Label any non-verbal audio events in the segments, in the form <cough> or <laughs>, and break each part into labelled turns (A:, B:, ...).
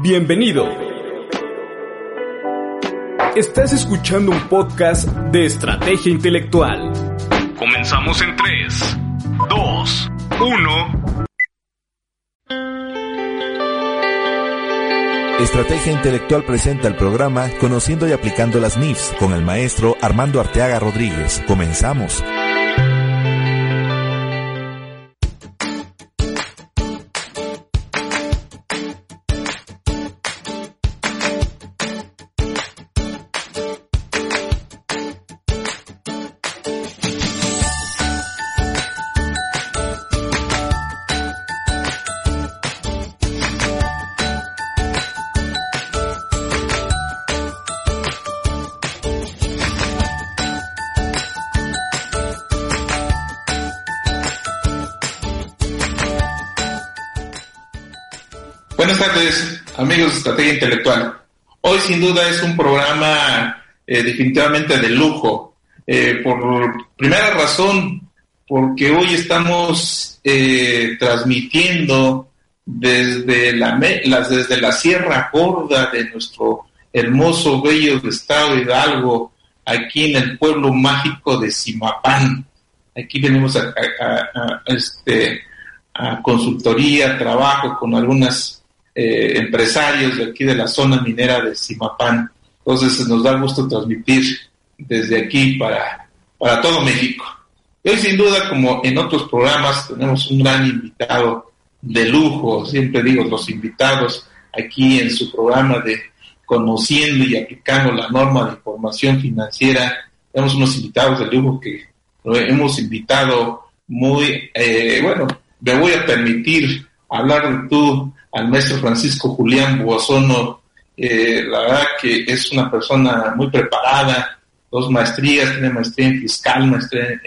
A: Bienvenido. Estás escuchando un podcast de estrategia intelectual. Comenzamos en 3, 2, 1.
B: Estrategia Intelectual presenta el programa Conociendo y aplicando las NIFs con el maestro Armando Arteaga Rodríguez. Comenzamos.
C: Sin duda es un programa eh, definitivamente de lujo. Eh, por primera razón, porque hoy estamos eh, transmitiendo desde la, las, desde la Sierra Gorda de nuestro hermoso, bello estado Hidalgo, aquí en el pueblo mágico de Simapán. Aquí venimos a, este, a consultoría, trabajo con algunas eh, empresarios de aquí de la zona minera de Simapán. Entonces nos da gusto transmitir desde aquí para, para todo México. Hoy sin duda, como en otros programas, tenemos un gran invitado de lujo, siempre digo, los invitados aquí en su programa de conociendo y aplicando la norma de información financiera. Tenemos unos invitados de lujo que hemos invitado muy, eh, bueno, me voy a permitir hablar de tú, al maestro Francisco Julián Buosono, eh, la verdad que es una persona muy preparada, dos maestrías, tiene maestría en fiscal, maestría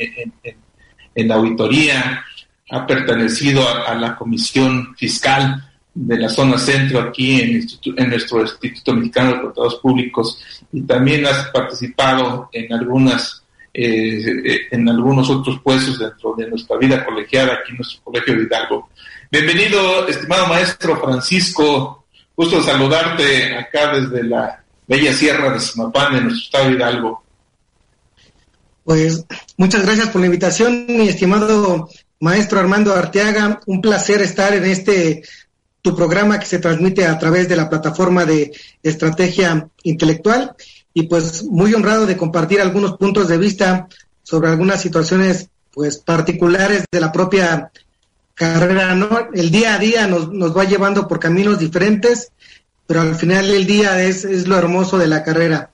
C: en, auditoría, ha pertenecido a, la comisión fiscal de la zona centro aquí en, nuestro Instituto Mexicano de Contadores Públicos y también ha participado en algunas eh, en algunos otros puestos dentro de nuestra vida colegiada aquí en nuestro colegio de Hidalgo. Bienvenido, estimado maestro Francisco. Gusto saludarte acá desde la bella sierra de Simapán, en nuestro estado Hidalgo.
D: Pues muchas gracias por la invitación, mi estimado maestro Armando Arteaga. Un placer estar en este tu programa que se transmite a través de la plataforma de estrategia intelectual y pues muy honrado de compartir algunos puntos de vista sobre algunas situaciones pues particulares de la propia carrera, ¿no? El día a día nos, nos va llevando por caminos diferentes, pero al final del día es, es lo hermoso de la carrera.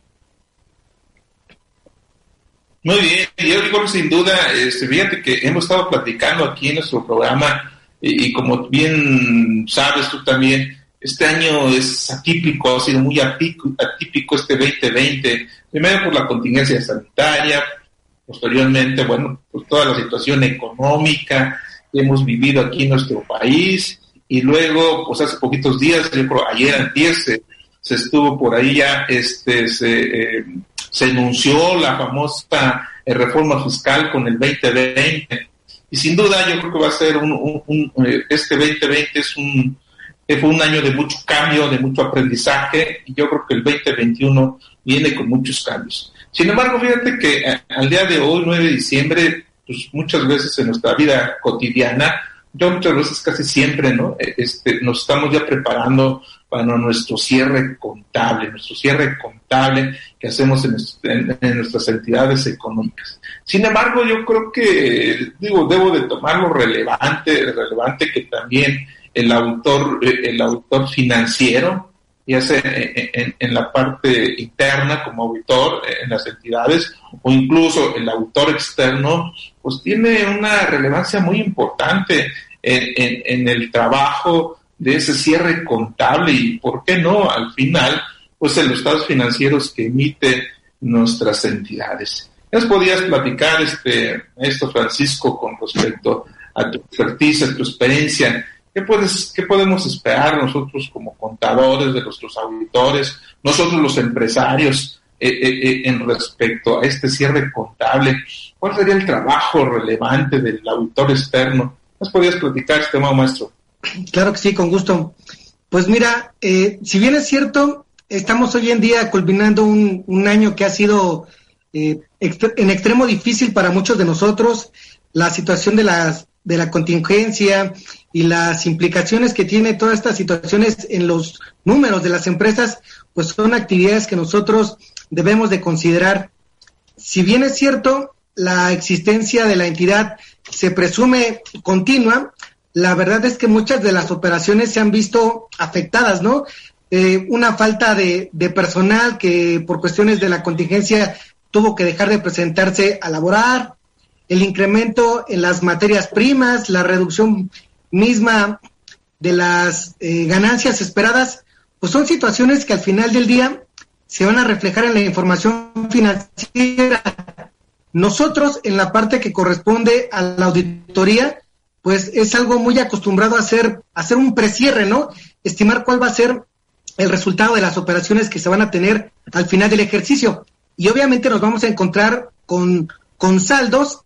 C: Muy bien, yo digo sin duda, este, fíjate que hemos estado platicando aquí en nuestro programa y, como bien sabes tú también, este año es atípico, ha sido muy atípico, atípico este 2020, primero por la contingencia sanitaria, posteriormente, bueno, por toda la situación económica, hemos vivido aquí en nuestro país y luego, pues hace poquitos días, yo creo ayer, antier, se, se estuvo por ahí ya, este, se, eh, se enunció la famosa eh, reforma fiscal con el 2020 y sin duda yo creo que va a ser un, un, eh, este 2020 es un, fue un año de mucho cambio, de mucho aprendizaje y yo creo que el 2021 viene con muchos cambios. Sin embargo, fíjate que al día de hoy, 9 de diciembre, pues muchas veces en nuestra vida cotidiana, yo muchas veces casi siempre, ¿no? E, este, nos estamos ya preparando para nuestro cierre contable, nuestro cierre contable que hacemos en, nuestras entidades económicas. Sin embargo, yo creo que, digo, debo de tomarlo relevante, relevante que también el autor, el autor financiero, ya sea en, la parte interna como auditor en las entidades o incluso el autor externo, pues tiene una relevancia muy importante en, el trabajo de ese cierre contable y, ¿por qué no? Al final, pues en los estados financieros que emiten nuestras entidades. ¿Nos podías platicar, este, esto Francisco, con respecto a tu expertise, tu experiencia ¿Qué, puedes, ¿Qué podemos esperar nosotros como contadores de nuestros auditores, nosotros los empresarios, eh, eh, eh, en respecto a este cierre contable? ¿Cuál sería el trabajo relevante del auditor externo? ¿Nos podrías platicar, estimado maestro?
D: Claro que sí, con gusto. Pues mira, eh, si bien es cierto, estamos hoy en día culminando un, año que ha sido en extremo difícil para muchos de nosotros, la situación de las de la contingencia y las implicaciones que tiene todas estas situaciones en los números de las empresas, pues son actividades que nosotros debemos de considerar. Si bien es cierto, la existencia de la entidad se presume continua, la verdad es que muchas de las operaciones se han visto afectadas, ¿no? Eh, una falta de, de, personal que por cuestiones de la contingencia tuvo que dejar de presentarse a laborar, el incremento en las materias primas, la reducción misma de las eh, ganancias esperadas, pues son situaciones que al final del día se van a reflejar en la información financiera. Nosotros, en la parte que corresponde a la auditoría, pues es algo muy acostumbrado a hacer, hacer un precierre, ¿no? Estimar cuál va a ser el resultado de las operaciones que se van a tener al final del ejercicio. Y obviamente nos vamos a encontrar con, con saldos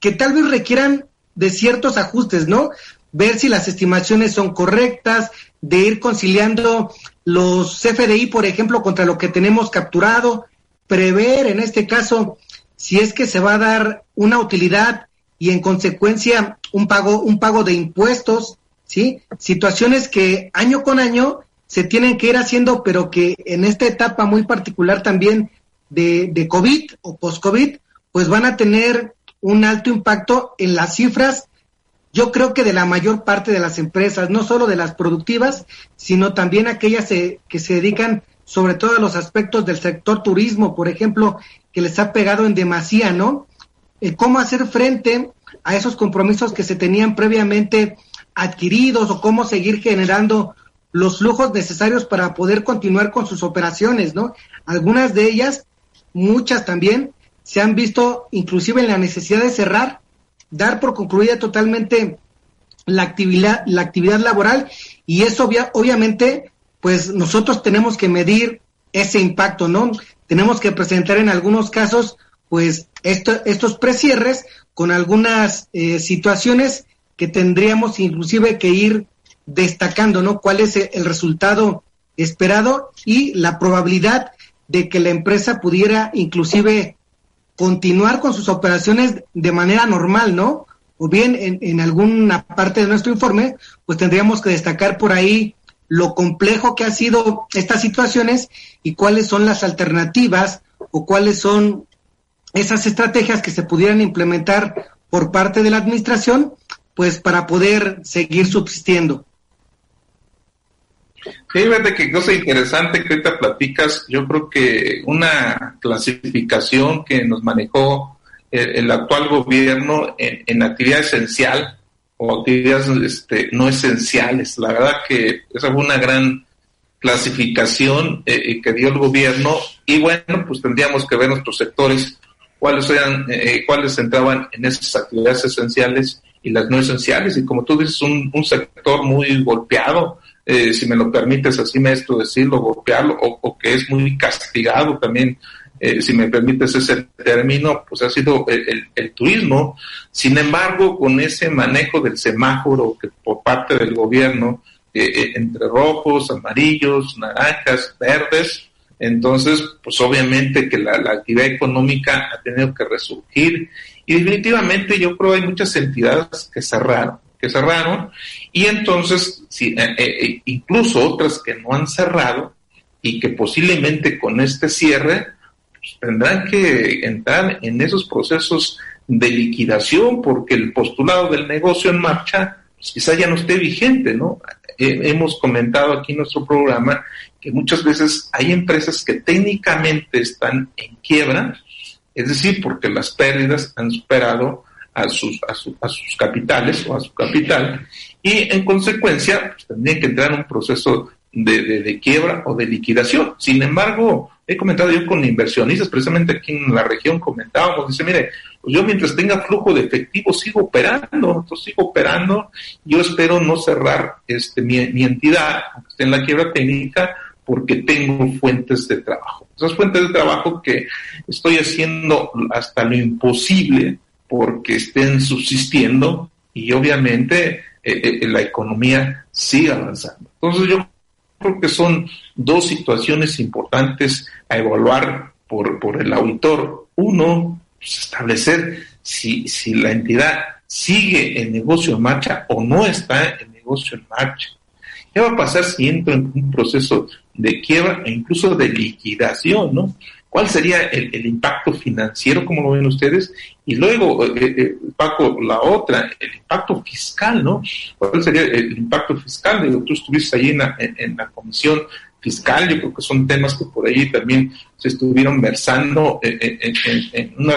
D: que tal vez requieran de ciertos ajustes, ¿no? Ver si las estimaciones son correctas, de ir conciliando los CFDI, por ejemplo, contra lo que tenemos capturado, prever en este caso si es que se va a dar una utilidad y en consecuencia un pago un pago de impuestos, ¿sí? Situaciones que año con año se tienen que ir haciendo, pero que en esta etapa muy particular también de, de COVID o post-COVID, pues van a tener un alto impacto en las cifras, yo creo que de la mayor parte de las empresas, no solo de las productivas, sino también aquellas que se dedican sobre todo a los aspectos del sector turismo, por ejemplo, que les ha pegado en demasía, ¿no? Eh, ¿Cómo hacer frente a esos compromisos que se tenían previamente adquiridos o cómo seguir generando los flujos necesarios para poder continuar con sus operaciones, ¿no? Algunas de ellas, muchas también, se han visto inclusive en la necesidad de cerrar, dar por concluida totalmente la actividad, la actividad laboral y eso obviamente pues nosotros tenemos que medir ese impacto, ¿no? Tenemos que presentar en algunos casos pues estos precierres con algunas eh, situaciones que tendríamos inclusive que ir destacando, ¿no? ¿Cuál es el resultado esperado y la probabilidad de que la empresa pudiera inclusive continuar con sus operaciones de manera normal, ¿no? O bien en, alguna parte de nuestro informe, pues tendríamos que destacar por ahí lo complejo que ha sido estas situaciones y cuáles son las alternativas o cuáles son esas estrategias que se pudieran implementar por parte de la administración, pues para poder seguir subsistiendo.
C: Fíjate que cosa interesante que ahorita platicas, yo creo que una clasificación que nos manejó el, actual gobierno en, actividad esencial o actividades este, no esenciales. La verdad que esa fue una gran clasificación eh, que dio el gobierno y bueno, pues tendríamos que ver nuestros sectores cuáles eran, eh, cuáles entraban en esas actividades esenciales y las no esenciales. Y como tú dices, un sector muy golpeado, eh, si me lo permites así, maestro, decirlo, golpearlo, o, que es muy castigado también, eh, si me permites ese término, pues ha sido el, turismo. Sin embargo, con ese manejo del semáforo que por parte del gobierno, eh, entre rojos, amarillos, naranjas, verdes, entonces, pues obviamente que la, la, actividad económica ha tenido que resurgir y definitivamente yo creo que hay muchas entidades que cerraron que cerraron, y entonces, eh, eh, eh, incluso otras que no han cerrado y que posiblemente con este cierre pues, tendrán que entrar en esos procesos de liquidación porque el postulado del negocio en marcha pues, quizá ya no esté vigente, ¿no? hemos comentado aquí en nuestro programa que muchas veces hay empresas que técnicamente están en quiebra, es decir, porque las pérdidas han superado a sus, a, sus capitales o a su capital y en consecuencia pues, tendrían que entrar en un proceso de, de, quiebra o de liquidación. Sin embargo, he comentado yo con inversionistas, precisamente aquí en la región comentábamos, dice, mire, pues yo mientras tenga flujo de efectivo sigo operando, entonces sigo operando, yo espero no cerrar este, mi, mi entidad, aunque esté en la quiebra técnica, porque tengo fuentes de trabajo. Esas fuentes de trabajo que estoy haciendo hasta lo imposible porque estén subsistiendo y obviamente eh, eh, la economía sigue avanzando. Entonces yo creo que son dos situaciones importantes a evaluar por, por el auditor. Uno, pues, establecer si, si la entidad sigue el negocio en marcha o no está el negocio en marcha. ¿Qué va a pasar si entra en un proceso de quiebra e incluso de liquidación, ¿no? ¿Cuál sería el, impacto financiero, como lo ven ustedes? Y luego, eh, eh, eh, Paco, la otra, el impacto fiscal, ¿no? ¿Cuál sería el impacto fiscal? Tú estuviste ahí en la, comisión fiscal, yo creo que son temas que por ahí también se estuvieron versando en, una,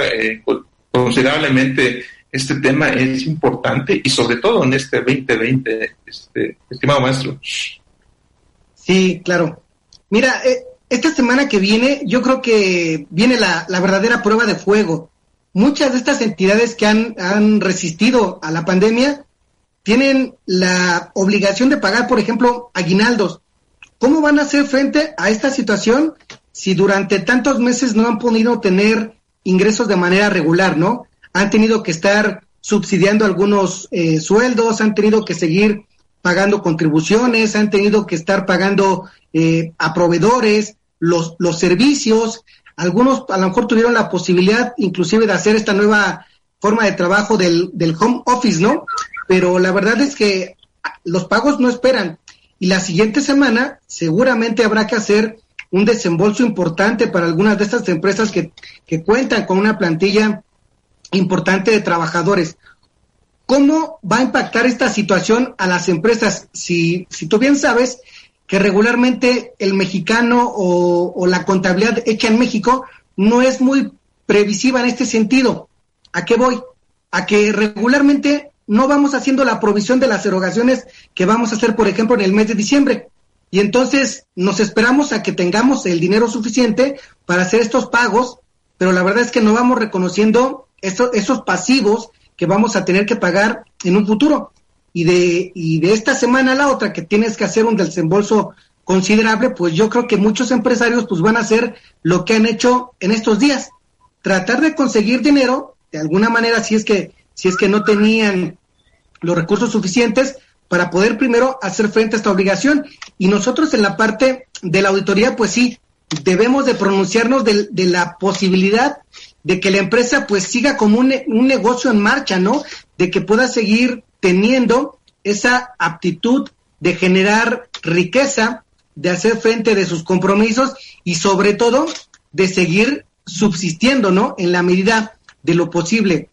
C: considerablemente este tema es importante y sobre todo en este 2020, este, estimado maestro.
D: Sí, claro. Mira, eh, esta semana que viene yo creo que viene la, verdadera prueba de fuego. Muchas de estas entidades que han, resistido a la pandemia tienen la obligación de pagar, por ejemplo, aguinaldos. ¿Cómo van a hacer frente a esta situación si durante tantos meses no han podido tener ingresos de manera regular, ¿no? Han tenido que estar subsidiando algunos eh, sueldos, han tenido que seguir pagando contribuciones, han tenido que estar pagando eh, a proveedores, los, los servicios. Algunos a lo mejor tuvieron la posibilidad inclusive de hacer esta nueva forma de trabajo del, del home office, ¿no? Pero la verdad es que los pagos no esperan. Y la siguiente semana seguramente habrá que hacer un desembolso importante para algunas de estas empresas que, que cuentan con una plantilla importante de trabajadores. ¿Cómo va a impactar esta situación a las empresas? Si, si tú bien sabes que regularmente el mexicano o, la contabilidad hecha en México no es muy previsiva en este sentido. ¿A qué voy? A que regularmente no vamos haciendo la provisión de las erogaciones que vamos a hacer, por ejemplo, en el mes de diciembre. Y entonces nos esperamos a que tengamos el dinero suficiente para hacer estos pagos, pero la verdad es que no vamos reconociendo esos pasivos que vamos a tener que pagar en un futuro. Y de, y de esta semana a la otra que tienes que hacer un desembolso considerable, pues yo creo que muchos empresarios pues van a hacer lo que han hecho en estos días, tratar de conseguir dinero de alguna manera si es que si es que no tenían los recursos suficientes para poder primero hacer frente a esta obligación. Y nosotros en la parte de la auditoría, pues sí, debemos de pronunciarnos de, la posibilidad de que la empresa pues siga como un, un, negocio en marcha, ¿no? De que pueda seguir teniendo esa aptitud de generar riqueza, de hacer frente de sus compromisos y sobre todo de seguir subsistiendo, ¿no? En la medida de lo posible.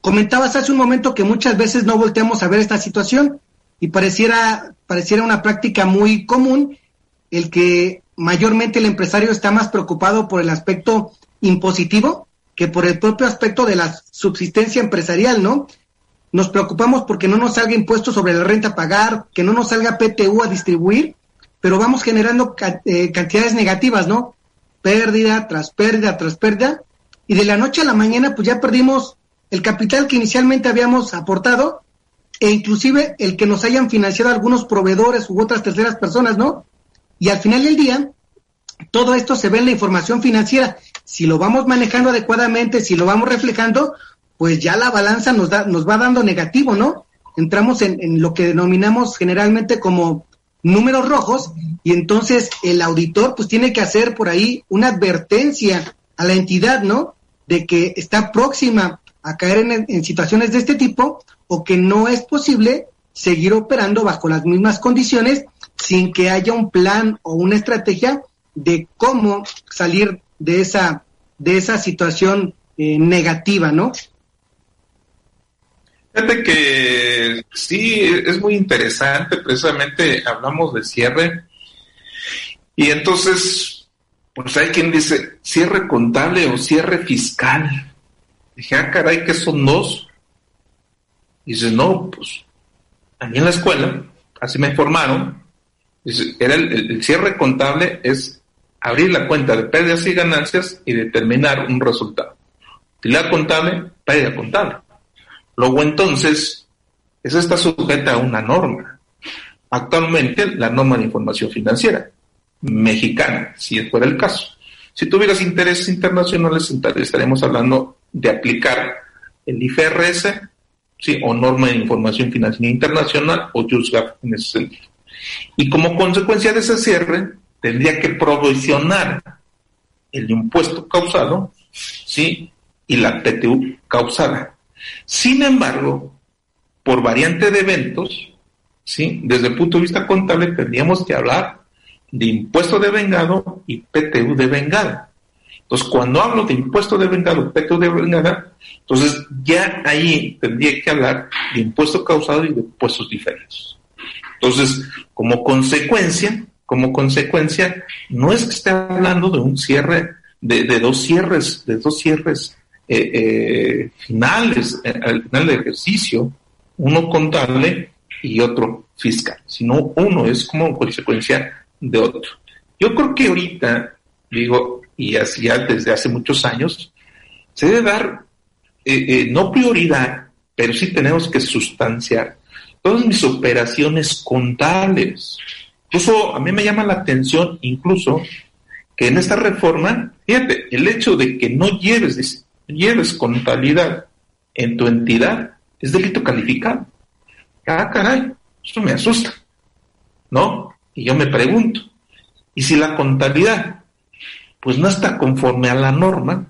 D: Comentabas hace un momento que muchas veces no volteamos a ver esta situación y pareciera, pareciera una práctica muy común el que mayormente el empresario está más preocupado por el aspecto impositivo que por el propio aspecto de la subsistencia empresarial, ¿no? Nos preocupamos porque no nos salga impuesto sobre la renta a pagar, que no nos salga PTU a distribuir, pero vamos generando eh, cantidades negativas, ¿no? Pérdida tras pérdida tras pérdida, y de la noche a la mañana pues ya perdimos el capital que inicialmente habíamos aportado e inclusive el que nos hayan financiado algunos proveedores u otras terceras personas, ¿no? Y al final del día, todo esto se ve en la información financiera. Si lo vamos manejando adecuadamente, si lo vamos reflejando, pues ya la balanza nos, da, nos va dando negativo, ¿no? Entramos en, en lo que denominamos generalmente como números rojos y entonces el auditor pues tiene que hacer por ahí una advertencia a la entidad, ¿no? De que está próxima a caer en, situaciones de este tipo o que no es posible seguir operando bajo las mismas condiciones sin que haya un plan o una estrategia de cómo salir de esa de esa situación eh, negativa, ¿no?
C: Fíjate que sí, es muy interesante, precisamente hablamos de cierre y entonces, pues hay quien dice cierre contable o cierre fiscal. Dije, ah, caray, ¿qué son dos? Y dice, no, pues a mí en la escuela, así me informaron, dice, era el, cierre contable es abrir la cuenta de pérdidas y ganancias y determinar un resultado. la contable, pérdida contable. Luego entonces, eso está sujeta a una norma. Actualmente, la norma de información financiera mexicana, si fuera el caso. Si tuvieras intereses internacionales, estaremos hablando de aplicar el IFRS, ¿sí? o norma de información financiera internacional, o USGAP en ese sentido. Y como consecuencia de ese cierre, tendría que provisionar el impuesto causado, ¿sí? Y la PTU causada. Sin embargo, por variante de eventos, ¿sí? Desde el punto de vista contable tendríamos que hablar de impuesto de vengado y PTU de vengada. Entonces, cuando hablo de impuesto de vengado, PTU de vengada, entonces ya ahí tendría que hablar de impuesto causado y de impuestos diferentes. Entonces, como consecuencia, como consecuencia, no es que esté hablando de un cierre, de, dos cierres, de dos cierres eh, eh, finales, eh, al final del ejercicio, uno contable y otro fiscal, sino uno es como consecuencia de otro. Yo creo que ahorita, digo, y así desde hace muchos años, se debe dar no prioridad, pero sí tenemos que sustanciar todas mis operaciones contables. Incluso a mí me llama la atención, incluso, que en esta reforma, fíjate, el hecho de que no lleves, lleves contabilidad en tu entidad es delito calificado. Ah, caray, eso me asusta, ¿no? Y yo me pregunto, ¿y si la contabilidad pues no está conforme a la norma,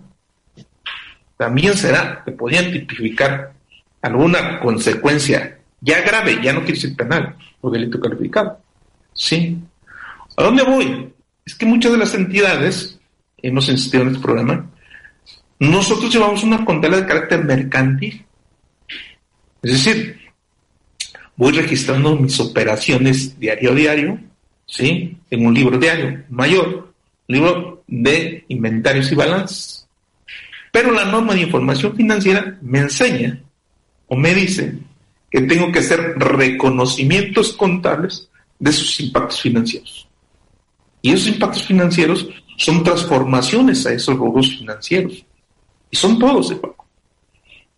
C: también será, que podrían tipificar alguna consecuencia ya grave, ya no quiere decir penal o delito calificado. ¿Sí? ¿A dónde voy? Es que muchas de las entidades, hemos insistido en este programa, nosotros llevamos una contabilidad de carácter mercantil. Es decir, voy registrando mis operaciones diario a diario, ¿sí? En un libro diario mayor, libro de inventarios y balances. Pero la norma de información financiera me enseña o me dice que tengo que hacer reconocimientos contables de sus impactos financieros. Y esos impactos financieros son transformaciones a esos rubros financieros. Y son todos, de Paco.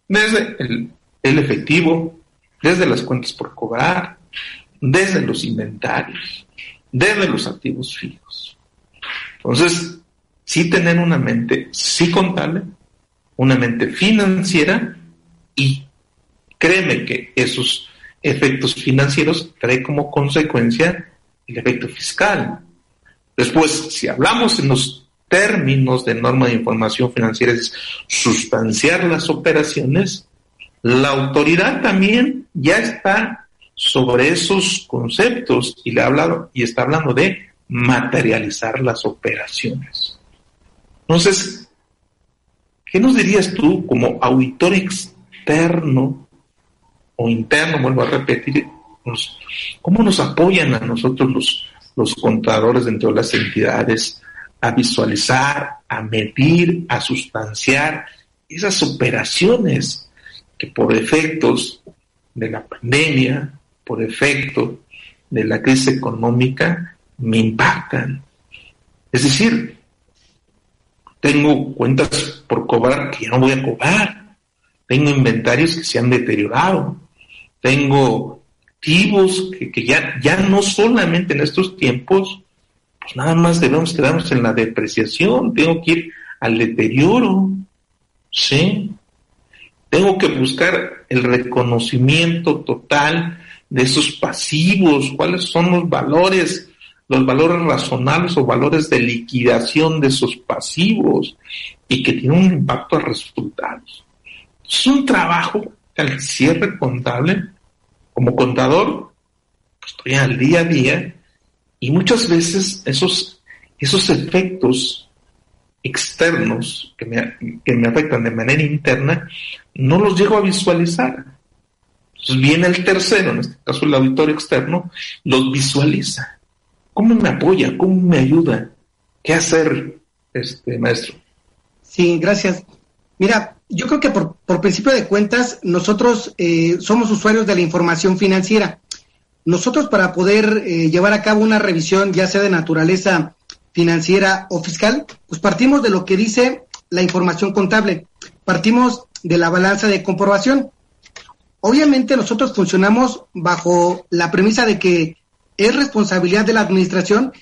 C: Desde el, el efectivo, desde las cuentas por cobrar, desde los inventarios, desde los activos fijos. Entonces, sí tener una mente, sí contable, una mente financiera y créeme que esos efectos financieros trae como consecuencia el efecto fiscal. Después, si hablamos en los términos de norma de información financiera, es sustanciar las operaciones, la autoridad también ya está sobre esos conceptos y le ha hablado y está hablando de materializar las operaciones. Entonces, ¿qué nos dirías tú como auditor externo o interno, vuelvo a repetir, cómo nos apoyan a nosotros los, los contadores dentro de las entidades a visualizar, a medir, a sustanciar esas operaciones que por efectos de la pandemia, por efecto de la crisis económica, me impactan. Es decir, tengo cuentas por cobrar que ya no voy a cobrar, tengo inventarios que se han deteriorado, tengo activos que, ya, ya no solamente en estos tiempos, pues nada más debemos quedarnos en la depreciación, tengo que ir al deterioro, ¿sí? Tengo que buscar el reconocimiento total de esos pasivos, cuáles son los valores, los valores razonables o valores de liquidación de esos pasivos y que tienen un impacto a resultados. Es un trabajo al cierre contable como contador, estoy al día a día y muchas veces esos, esos efectos externos que me, que me afectan de manera interna, no los llego a visualizar. Viene el tercero, en este caso el auditorio externo, los visualiza. ¿Cómo me apoya? ¿Cómo me ayuda? ¿Qué hacer, este maestro?
D: Sí, gracias. Mira, yo creo que por, principio de cuentas, nosotros eh, somos usuarios de la información financiera. Nosotros para poder eh, llevar a cabo una revisión, ya sea de naturaleza financiera o fiscal, pues partimos de lo que dice la información contable, partimos de la balanza de comprobación. Obviamente nosotros funcionamos bajo la premisa de que es responsabilidad de la administración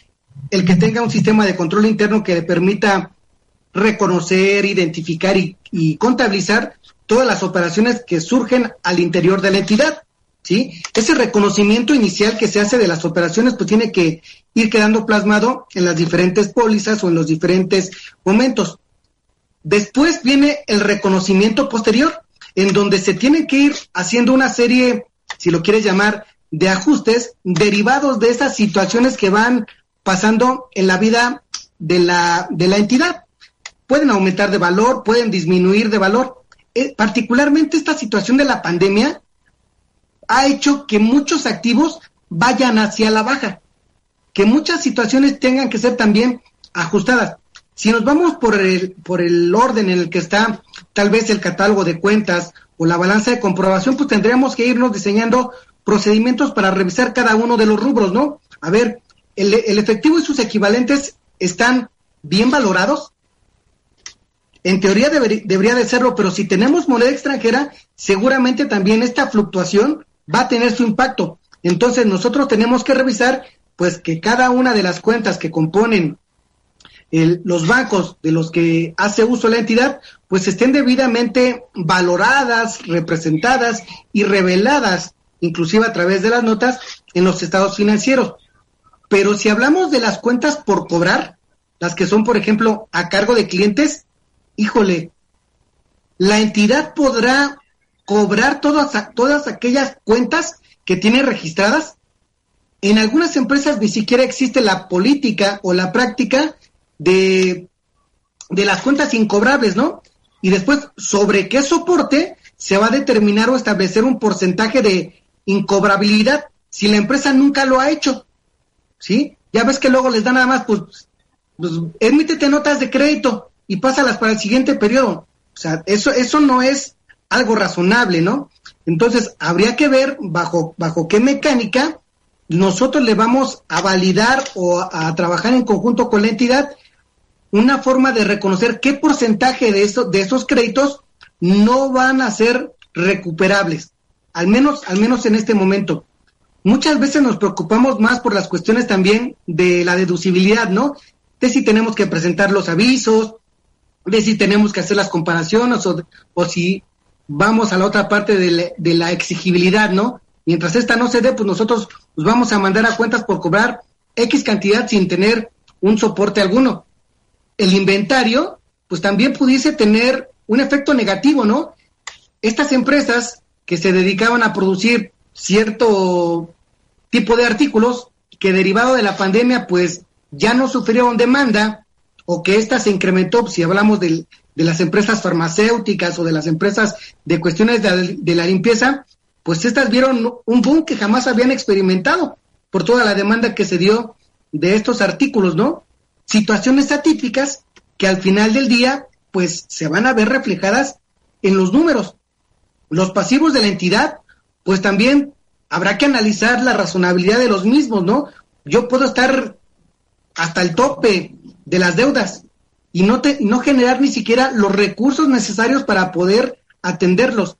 D: el que tenga un sistema de control interno que le permita reconocer, identificar y, contabilizar todas las operaciones que surgen al interior de la entidad. ¿Sí? Ese reconocimiento inicial que se hace de las operaciones, pues tiene que ir quedando plasmado en las diferentes pólizas o en los diferentes momentos. Después viene el reconocimiento posterior, en donde se tiene que ir haciendo una serie, si lo quieres llamar, de ajustes derivados de esas situaciones que van pasando en la vida de la, de la entidad. Pueden aumentar de valor, pueden disminuir de valor. Eh, particularmente esta situación de la pandemia ha hecho que muchos activos vayan hacia la baja, que muchas situaciones tengan que ser también ajustadas. Si nos vamos por el, por el orden en el que está tal vez el catálogo de cuentas o la balanza de comprobación, pues tendríamos que irnos diseñando procedimientos para revisar cada uno de los rubros, ¿no? A ver, el, efectivo y sus equivalentes están bien valorados. En teoría debería de serlo, pero si tenemos moneda extranjera, seguramente también esta fluctuación va a tener su impacto. Entonces nosotros tenemos que revisar pues que cada una de las cuentas que componen los bancos de los que hace uso la entidad, pues estén debidamente valoradas, representadas y reveladas, inclusive a través de las notas, en los estados financieros. Pero si hablamos de las cuentas por cobrar, las que son, por ejemplo, a cargo de clientes, híjole, la entidad podrá cobrar todas, todas aquellas cuentas que tiene registradas. En algunas empresas ni siquiera existe la política o la práctica de, de las cuentas incobrables, ¿no? Y después, sobre qué soporte se va a determinar o establecer un porcentaje de incobrabilidad si la empresa nunca lo ha hecho. ¿Sí? Ya ves que luego les da nada más, pues, pues emítete notas de crédito y pásalas para el siguiente periodo. O sea, eso, eso no es algo razonable, ¿no? Entonces, habría que ver bajo, bajo qué mecánica nosotros le vamos a validar o a, trabajar en conjunto con la entidad una forma de reconocer qué porcentaje de, eso, de esos créditos no van a ser recuperables, al menos, al menos en este momento. Muchas veces nos preocupamos más por las cuestiones también de la deducibilidad, ¿no? De si tenemos que presentar los avisos, de si tenemos que hacer las comparaciones o, o si vamos a la otra parte de la, exigibilidad, ¿no? Mientras esta no se dé, pues nosotros nos vamos a mandar a cuentas por cobrar X cantidad sin tener un soporte alguno. El inventario, pues también pudiese tener un efecto negativo, ¿no? Estas empresas que se dedicaban a producir cierto tipo de artículos que derivado de la pandemia, pues ya no sufrieron demanda o que ésta se incrementó, si hablamos del, de las empresas farmacéuticas o de las empresas de cuestiones de, la limpieza, pues estas vieron un boom que jamás habían experimentado por toda la demanda que se dio de estos artículos, ¿no? Situaciones atípicas que al final del día, pues se van a ver reflejadas en los números. Los pasivos de la entidad, pues también habrá que analizar la razonabilidad de los mismos, ¿no? Yo puedo estar hasta el tope de las deudas, y no, te, no generar ni siquiera los recursos necesarios para poder atenderlos.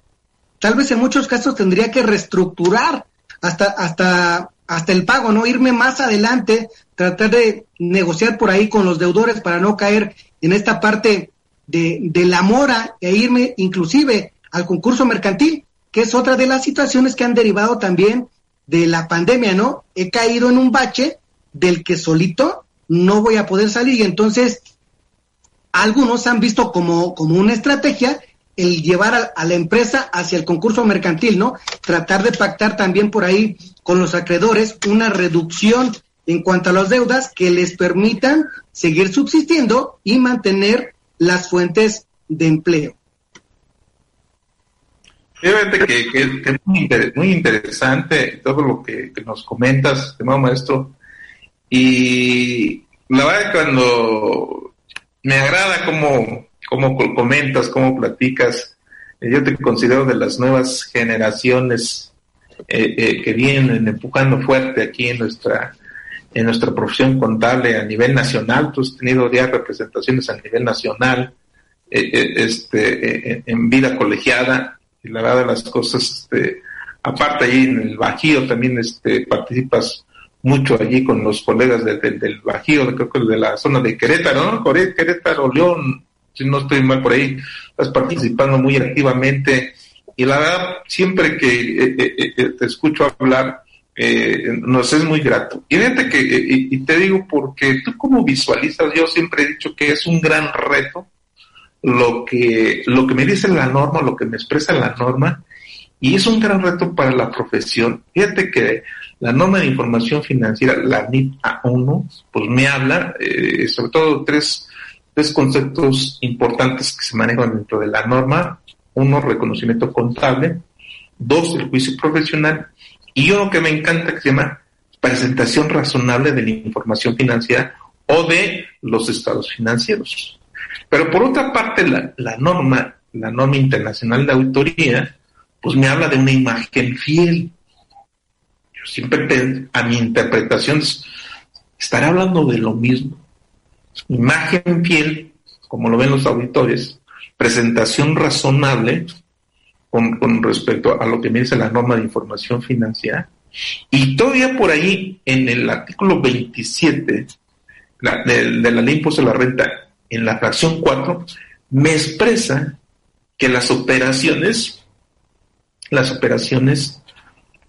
D: Tal vez en muchos casos tendría que reestructurar hasta, hasta, hasta el pago, ¿no? Irme más adelante, tratar de negociar por ahí con los deudores para no caer en esta parte de, de la mora e irme inclusive al concurso mercantil, que es otra de las situaciones que han derivado también de la pandemia, ¿no? He caído en un bache del que solito no voy a poder salir y entonces algunos han visto como, como una estrategia el llevar a, la empresa hacia el concurso mercantil, ¿no? Tratar de pactar también por ahí con los acreedores una reducción en cuanto a las deudas que les permitan seguir subsistiendo y mantener las fuentes de empleo.
C: Fíjate que, es muy, interesante todo lo que, nos comentas, estimado maestro. Y la verdad, cuando me agrada cómo, cómo comentas, cómo platicas. Eh, yo te considero de las nuevas generaciones eh, eh, que vienen empujando fuerte aquí en nuestra en nuestra profesión contable a nivel nacional. Tú has tenido ya representaciones a nivel nacional, este, en vida colegiada, y la verdad de las cosas, este, aparte ahí en el Bajío también este, participas mucho allí con los colegas del Bajío, creo que de la zona de Querétaro, ¿no? Querétaro, León, si no estoy mal por ahí, estás participando muy activamente. y la verdad, siempre que eh, eh, eh, te escucho hablar, nos es muy grato. Y fíjate que, y te digo porque tú como visualizas, yo siempre he dicho que es un gran reto lo que, lo que me dice la norma, lo que me expresa la norma, y es un gran reto para la profesión. Fíjate que la norma de información financiera, la NIP A1, pues me habla sobre todo tres, tres conceptos importantes que se manejan dentro de la norma uno, reconocimiento contable, dos, el juicio profesional, y uno que me encanta que se llama presentación razonable de la información financiera o de los estados financieros. Pero por otra parte, la, la norma, la norma internacional de auditoría, pues me habla de una imagen fiel. Yo siempre, a mi interpretación, estaré hablando de lo mismo. Imagen fiel, como lo ven los auditores, presentación razonable con, respecto a lo que me dice la norma de información financiera. Y todavía por ahí, en el artículo 27 de, la ley impuesto a la renta, en la fracción 4, me expresa que las operaciones, las operaciones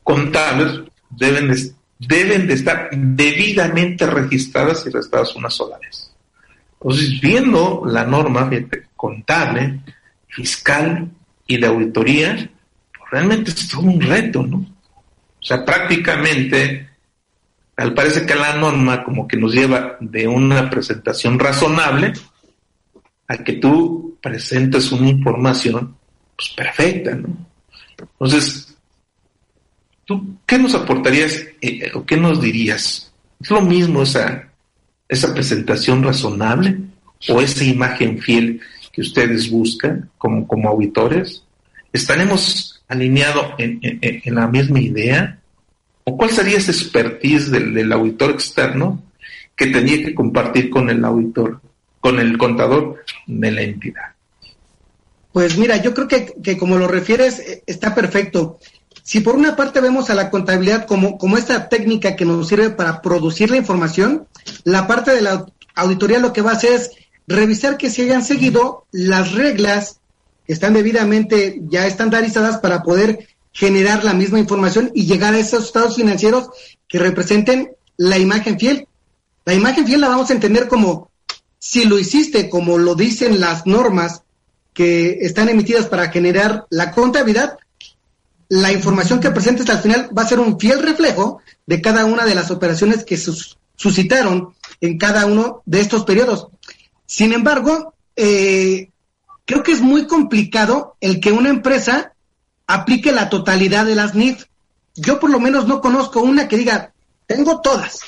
C: contables deben de, deben de estar debidamente registradas y restadas una sola vez. Entonces, viendo la norma contable, fiscal y de auditoría, pues, realmente es todo un reto, ¿no? O sea, prácticamente, al parece que la norma como que nos lleva de una presentación razonable a que tú presentes una información pues, perfecta, ¿no? Entonces, ¿tú qué nos aportarías eh, o qué nos dirías? ¿Es lo mismo esa esa presentación razonable o esa imagen fiel que ustedes buscan como, como auditores? ¿Estaremos alineados en, la misma idea? ¿O cuál sería esa expertise del, auditor externo que tenía que compartir con el auditor, con el contador de la entidad?
D: Pues mira, yo creo que, que como lo refieres, eh, está perfecto. Si por una parte vemos a la contabilidad como, como esta técnica que nos sirve para producir la información, la parte de la auditoría lo que va a hacer es revisar que se hayan seguido las reglas que están debidamente ya estandarizadas para poder generar la misma información y llegar a esos estados financieros que representen la imagen fiel. La imagen fiel la vamos a entender como si lo hiciste como lo dicen las normas que están emitidas para generar la contabilidad, la información que presentes al final va a ser un fiel reflejo de cada una de las operaciones que suscitaron en cada uno de estos periodos. Sin embargo, eh, creo que es muy complicado el que una empresa aplique la totalidad de las NIF. Yo por lo menos no conozco una que diga, tengo todas.